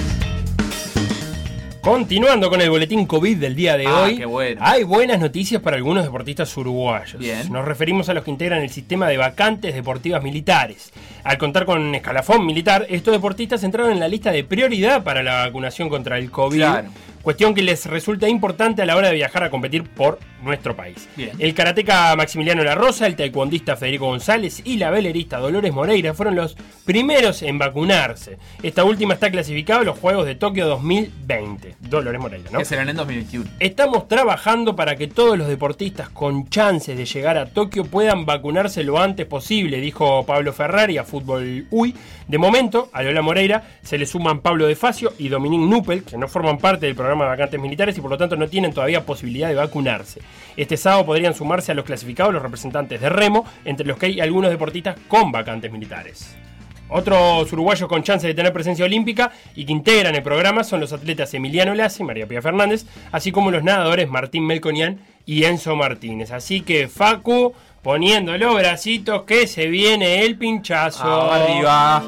Continuando con el boletín COVID del día de Ah, hoy, qué bueno. hay buenas noticias para algunos deportistas uruguayos. Bien. Nos referimos a los que integran el sistema de vacantes deportivas militares. Al contar con un escalafón militar, estos deportistas entraron en la lista de prioridad para la vacunación contra el COVID, Claro. Cuestión que les resulta importante a la hora de viajar a competir por nuestro país. Bien. El karateca Maximiliano La Rosa, el taekwondista Federico González y la velerista Dolores Moreira fueron los primeros en vacunarse. Esta última está clasificada a los Juegos de Tokio 2020. Dolores Moreira, ¿no? Que serán en 2021. Estamos trabajando para que todos los deportistas con chances de llegar a Tokio puedan vacunarse lo antes posible, dijo Pablo Ferrari a Fútbol UI. De momento, a Lola Moreira se le suman Pablo De Facio y Dominique Nupel, que no forman parte del programa de vacantes militares y por lo tanto no tienen todavía posibilidad de vacunarse. Este sábado podrían sumarse a los clasificados los representantes de remo, entre los que hay algunos deportistas con vacantes militares. Otros uruguayos con chance de tener presencia olímpica y que integran el programa son los atletas Emiliano Lassi y María Pía Fernández, así como los nadadores Martín Melconian y Enzo Martínez. Así que Facu, poniendo los bracitos que se viene el pinchazo. Arriba.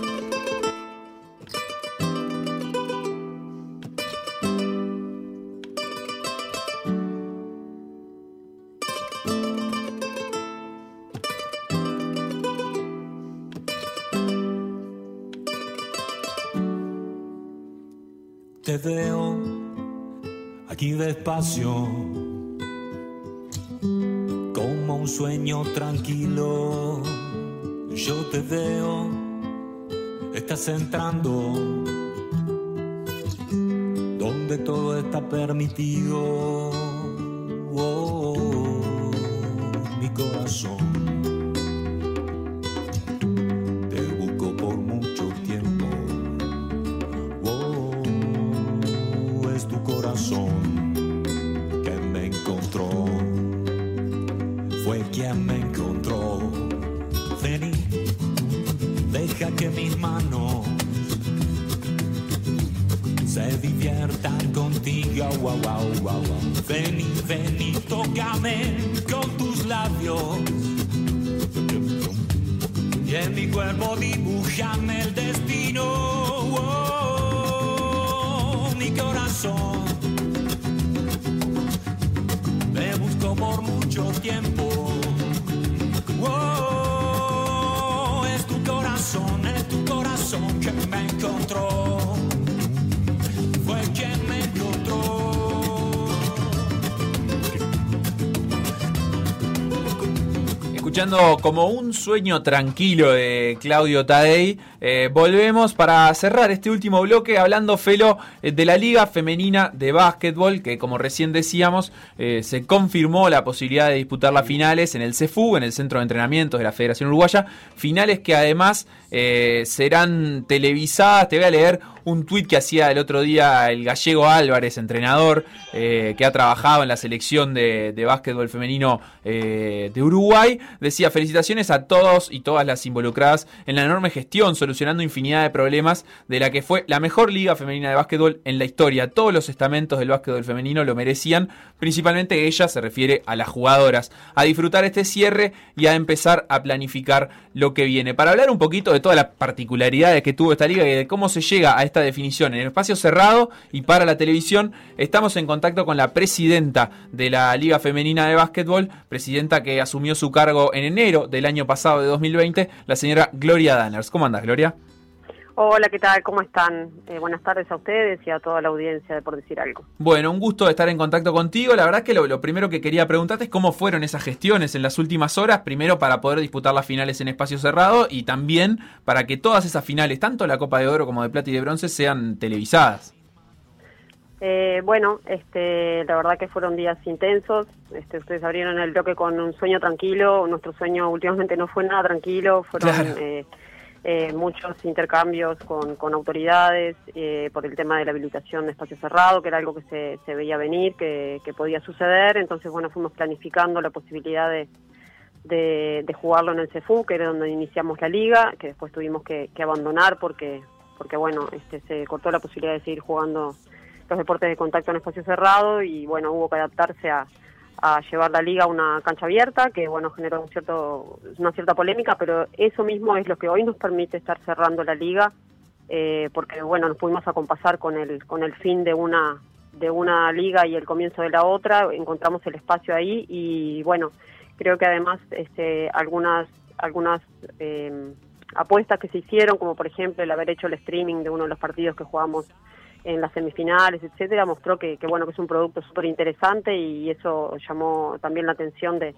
Despacio, como un sueño tranquilo. Yo te veo, estás entrando, donde todo está permitido. Oh, mi corazón. fue quien me encontró. Vení, deja que mis manos se diviertan contigo. Wow, wow, wow, Vení, vení, tócame con tus labios. Y en mi cuerpo dibujame el destino. Mi corazón. Me busco por mucho tiempo. Escuchando como un sueño tranquilo de Claudio Tadei, eh, volvemos para cerrar este último bloque hablando, Felo, eh, de la Liga Femenina de Básquetbol, que como recién decíamos, eh, se confirmó la posibilidad de disputar las finales en el CEFU, en el Centro de Entrenamientos de la Federación Uruguaya, finales que además eh, serán televisadas, te voy a leer un tuit que hacía el otro día el gallego Álvarez, entrenador, eh, que ha trabajado en la selección de, básquetbol femenino eh, de Uruguay. Decía, felicitaciones a todos y todas las involucradas en la enorme gestión, solucionando infinidad de problemas de la que fue la mejor liga femenina de básquetbol en la historia. Todos los estamentos del básquetbol femenino lo merecían, principalmente ella se refiere a las jugadoras. A disfrutar este cierre y a empezar a planificar lo que viene. Para hablar un poquito de todas las particularidades que tuvo esta liga y de cómo se llega a esta definición en el espacio cerrado y para la televisión, estamos en contacto con la presidenta de la Liga Femenina de Básquetbol, presidenta que asumió su cargo en enero del año pasado de 2020, la señora Gloria Danners. ¿Cómo andas, Gloria? Hola, ¿qué tal? ¿Cómo están? Eh, buenas tardes a ustedes y a toda la audiencia de Por Decir Algo. Bueno, un gusto estar en contacto contigo. La verdad es que lo, lo, primero que quería preguntarte es cómo fueron esas gestiones en las últimas horas, primero para poder disputar las finales en espacio cerrado y también para que todas esas finales, tanto la Copa de Oro como de Plata y de Bronce, sean televisadas. Eh, bueno, este, la verdad que fueron días intensos. Este, ustedes abrieron el bloque con un sueño tranquilo. Nuestro sueño últimamente no fue nada tranquilo. Fueron Claro. eh, eh, muchos intercambios con, con autoridades eh, por el tema de la habilitación de espacio cerrado, que era algo que se, veía venir, que, podía suceder. Entonces, bueno, fuimos planificando la posibilidad de, de, de jugarlo en el CEFU, que era donde iniciamos la liga, que después tuvimos que, que abandonar porque, porque bueno, este, se cortó la posibilidad de seguir jugando los deportes de contacto en espacio cerrado y bueno, hubo que adaptarse a, a llevar la liga a una cancha abierta, que bueno, generó un cierto, una cierta polémica, pero eso mismo es lo que hoy nos permite estar cerrando la liga, eh, porque bueno, nos pudimos acompasar con el, con el fin de una de una liga y el comienzo de la otra, encontramos el espacio ahí y bueno, creo que además este, algunas algunas eh, apuestas que se hicieron, como por ejemplo el haber hecho el streaming de uno de los partidos que jugamos en las semifinales, etcétera, mostró que, que bueno que es un producto súper interesante y eso llamó también la atención de,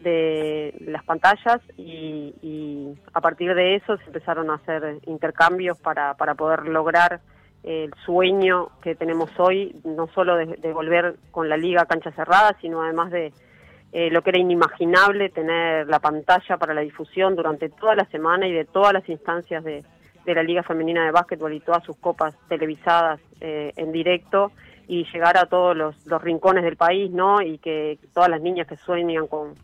de las pantallas y, y a partir de eso se empezaron a hacer intercambios para, para poder lograr el sueño que tenemos hoy, no solo de, de volver con la liga cancha cerrada, sino además de eh, lo que era inimaginable tener la pantalla para la difusión durante toda la semana y de todas las instancias de, de la Liga Femenina de Básquetbol y todas sus copas televisadas eh, en directo y llegar a todos los, rincones del país, ¿no? Y que todas las niñas que sueñan con,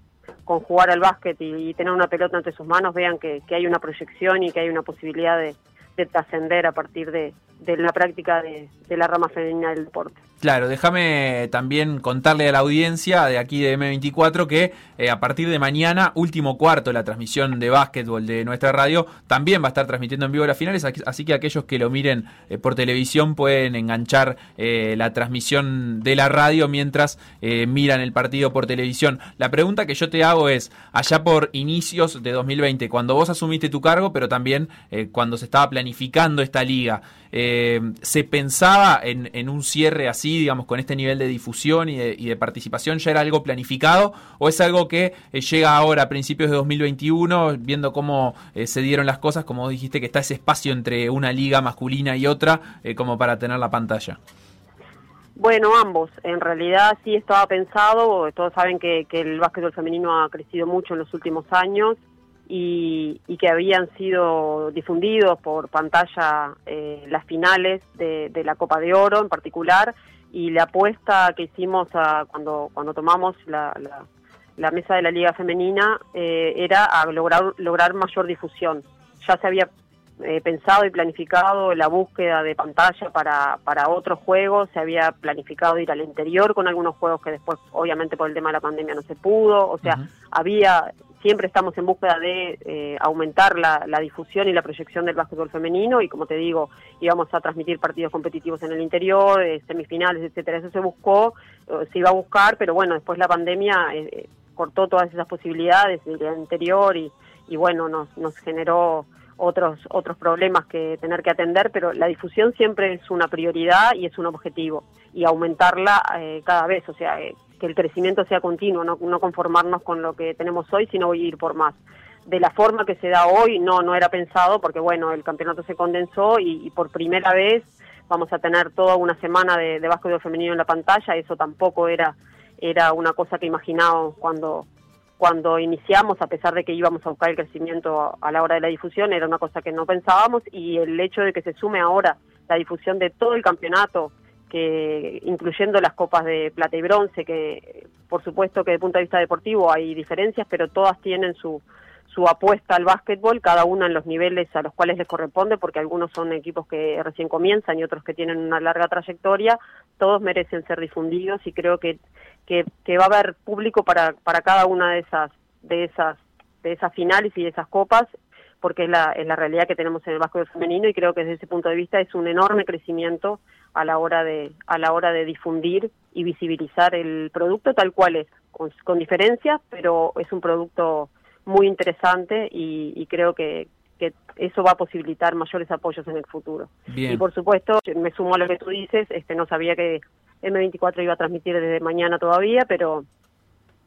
con jugar al básquet y, y tener una pelota entre sus manos vean que, que hay una proyección y que hay una posibilidad de, de trascender a partir de, de la práctica de, de la rama femenina del deporte. Claro, déjame también contarle a la audiencia de aquí de M24 que eh, a partir de mañana, último cuarto de la transmisión de básquetbol de nuestra radio, también va a estar transmitiendo en vivo las finales, así- que aquellos que lo miren eh, por televisión pueden enganchar eh, la transmisión de la radio mientras miran el partido por televisión. La pregunta que yo te hago es, allá por inicios de 2020, cuando vos asumiste tu cargo, pero también cuando se estaba planificando esta liga, eh, ¿se pensaba en, un cierre así, digamos, con este nivel de difusión y de, y de participación? ¿Ya era algo planificado o es algo que eh, llega ahora a principios de 2021, viendo cómo eh, se dieron las cosas, como dijiste, que está ese espacio entre una liga masculina y otra, eh, como para tener la pantalla? Bueno, ambos. En realidad sí estaba pensado, todos saben que, que el básquetbol femenino ha crecido mucho en los últimos años y, y que habían sido difundidos por pantalla eh, las finales de, de la Copa de Oro en particular y la apuesta que hicimos a- cuando, cuando tomamos la, la- la mesa de la Liga Femenina eh, era a lograr, lograr mayor difusión. Ya se había eh, pensado y planificado la búsqueda de pantalla para, para otros juegos, se había planificado ir al interior con algunos juegos que después, obviamente por el tema de la pandemia no se pudo, o sea, había, siempre estamos en búsqueda de eh, aumentar la, difusión y la proyección del básquetbol femenino y como te digo, íbamos a transmitir partidos competitivos en el interior, eh, semifinales, etcétera, eso se buscó, eh, se iba a buscar, pero bueno, después la pandemia eh, eh, cortó todas esas posibilidades del interior y, bueno, nos, nos generó otros otros problemas que tener que atender, pero la difusión siempre es una prioridad y es un objetivo y aumentarla cada vez, o sea, que el crecimiento sea continuo, no, no conformarnos con lo que tenemos hoy, sino ir por más. De la forma que se da hoy, no, no era pensado, porque bueno, el campeonato se condensó y, por primera vez vamos a tener toda una semana de, de básquetbol femenino en la pantalla, eso tampoco era, era una cosa que imaginábamos cuando, cuando iniciamos, a pesar de que íbamos a buscar el crecimiento a la hora de la difusión, era una cosa que no pensábamos y el hecho de que se sume ahora la difusión de todo el campeonato, que incluyendo las copas de plata y bronce, que por supuesto que el punto de vista deportivo hay diferencias, pero todas tienen su, su apuesta al básquetbol, cada una en los niveles a los cuales les corresponde, porque algunos son equipos que recién comienzan y otros que tienen una larga trayectoria, todos merecen ser difundidos y creo que, que, que va a haber público para, para cada una de esas, de esas, de esas finales y de esas copas, porque es la, es la realidad que tenemos en el básquetbol femenino y creo que desde ese punto de vista es un enorme crecimiento a la hora de, a la hora de difundir y visibilizar el producto tal cual es, con, con diferencias, pero es un producto muy interesante y, y creo que, que eso va a posibilitar mayores apoyos en el futuro. Bien. Y por supuesto, me sumo a lo que tú dices, este no sabía que M24 iba a transmitir desde mañana todavía, pero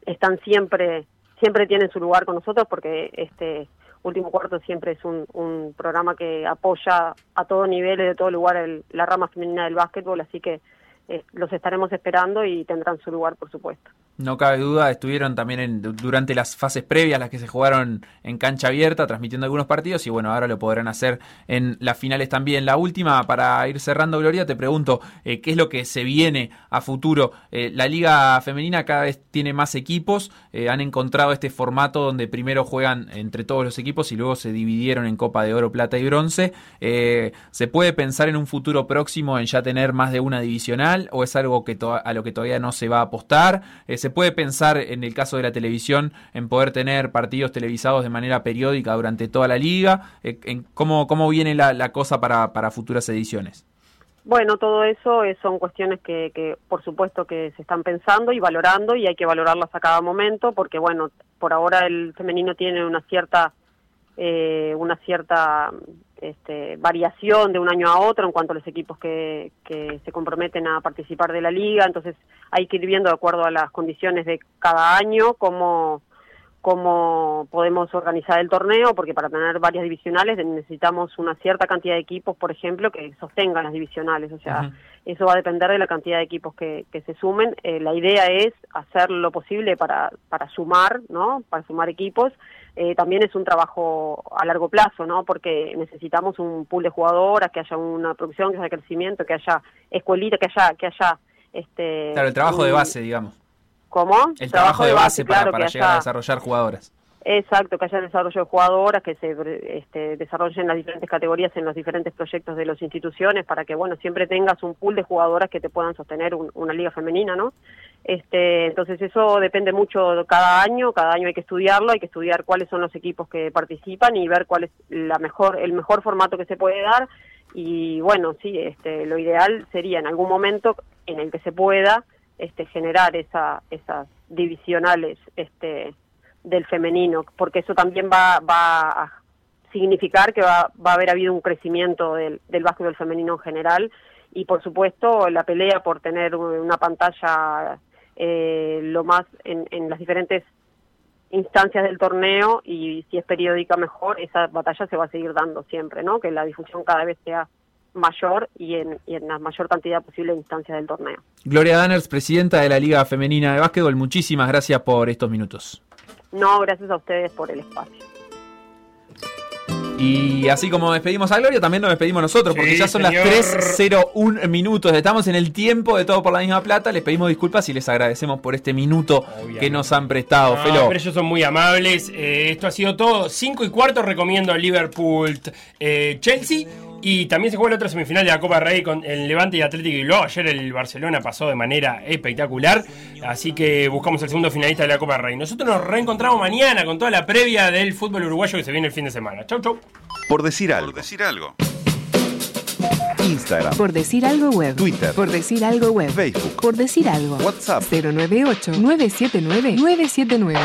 están siempre, siempre tienen su lugar con nosotros porque este último cuarto siempre es un, un programa que apoya a todo nivel y de todo lugar el- la rama femenina del básquetbol, así que eh, los estaremos esperando y tendrán su lugar, por supuesto. No cabe duda, estuvieron también en- durante las fases previas, las que se jugaron en cancha abierta, transmitiendo algunos partidos y bueno, ahora lo podrán hacer en las finales también. La última, para ir cerrando, Gloria, te pregunto, eh, ¿qué es lo que se viene a futuro? Eh, la liga femenina cada vez tiene más equipos, han encontrado este formato donde primero juegan entre todos los equipos y luego se dividieron en Copa de Oro, Plata y Bronce. ¿Se puede pensar en un futuro próximo en ya tener más de una divisional o es algo que a lo que todavía no se va a apostar? Eh, ¿Se puede pensar en el caso de la televisión en poder tener partidos televisados de manera periódica durante toda la liga? Eh, ¿cómo, ¿Cómo viene la, cosa para, para futuras ediciones? Bueno, todo eso eh, son cuestiones que, que, por supuesto, que se están pensando y valorando y hay que valorarlas a cada momento porque, bueno, por ahora el femenino tiene una cierta, eh, una cierta este, variación de un año a otro en cuanto a los equipos que, que se comprometen a participar de la liga, entonces hay que ir viendo de acuerdo a las condiciones de cada año cómo cómo podemos organizar el torneo, porque para tener varias divisionales necesitamos una cierta cantidad de equipos, por ejemplo, que sostengan las divisionales. O sea, eso va a depender de la cantidad de equipos que, que se sumen. Eh, la idea es hacer lo posible para, para sumar, ¿no? Para sumar equipos. Eh, también es un trabajo a largo plazo, ¿no? Porque necesitamos un pool de jugadoras, que haya una producción, que haya crecimiento, que haya escuelita, que haya, que haya este. Claro, el trabajo de base, digamos. ¿Cómo? El trabajo de base para, claro, para llegar a desarrollar jugadoras. Exacto, que haya desarrollo de jugadoras, que se este, desarrollen las diferentes categorías en los diferentes proyectos de las instituciones para que, bueno, siempre tengas un pool de jugadoras que te puedan sostener un- una liga femenina, ¿no? Este, entonces eso depende mucho cada año, cada año hay que estudiarlo, hay que estudiar cuáles son los equipos que participan y ver cuál es la mejor, el mejor formato que se puede dar y bueno, sí, este, lo ideal sería en algún momento en el que se pueda este, generar esa, esas divisionales este, del femenino, porque eso también va, va a significar que va, va a haber habido un crecimiento del, del básquetbol femenino en general y por supuesto la pelea por tener una pantalla eh, lo más en, en las diferentes instancias del torneo y si es periódica mejor, esa batalla se va a seguir dando siempre, ¿no? Que la difusión cada vez sea mayor y en, y en la mayor cantidad posible de instancias del torneo. Gloria Danners, presidenta de la Liga Femenina de Básquetbol, muchísimas gracias por estos minutos. No, gracias a ustedes por el espacio. Y así como despedimos a Gloria, también nos despedimos nosotros, porque Sí, ya son señor. las 3.01 minutos. Estamos en el tiempo de todo por la misma plata. Les pedimos disculpas y les agradecemos por este minuto que nos han prestado, No, Felo. pero ellos son muy amables. Eh, esto ha sido todo. 5 y cuarto recomiendo a Liverpool eh, Chelsea. Y también se juega la otra semifinal de la Copa Rey con el Levante y Atlético y luego ayer el Barcelona pasó de manera espectacular. Así que buscamos el segundo finalista de la Copa Rey. Nosotros nos reencontramos mañana con toda la previa del fútbol uruguayo que se viene el fin de semana. Chau, chau. Por decir algo. Por decir algo. Instagram. Por decir algo web. Twitter. Por decir algo web. Facebook. Por decir algo. WhatsApp. 098 979 979.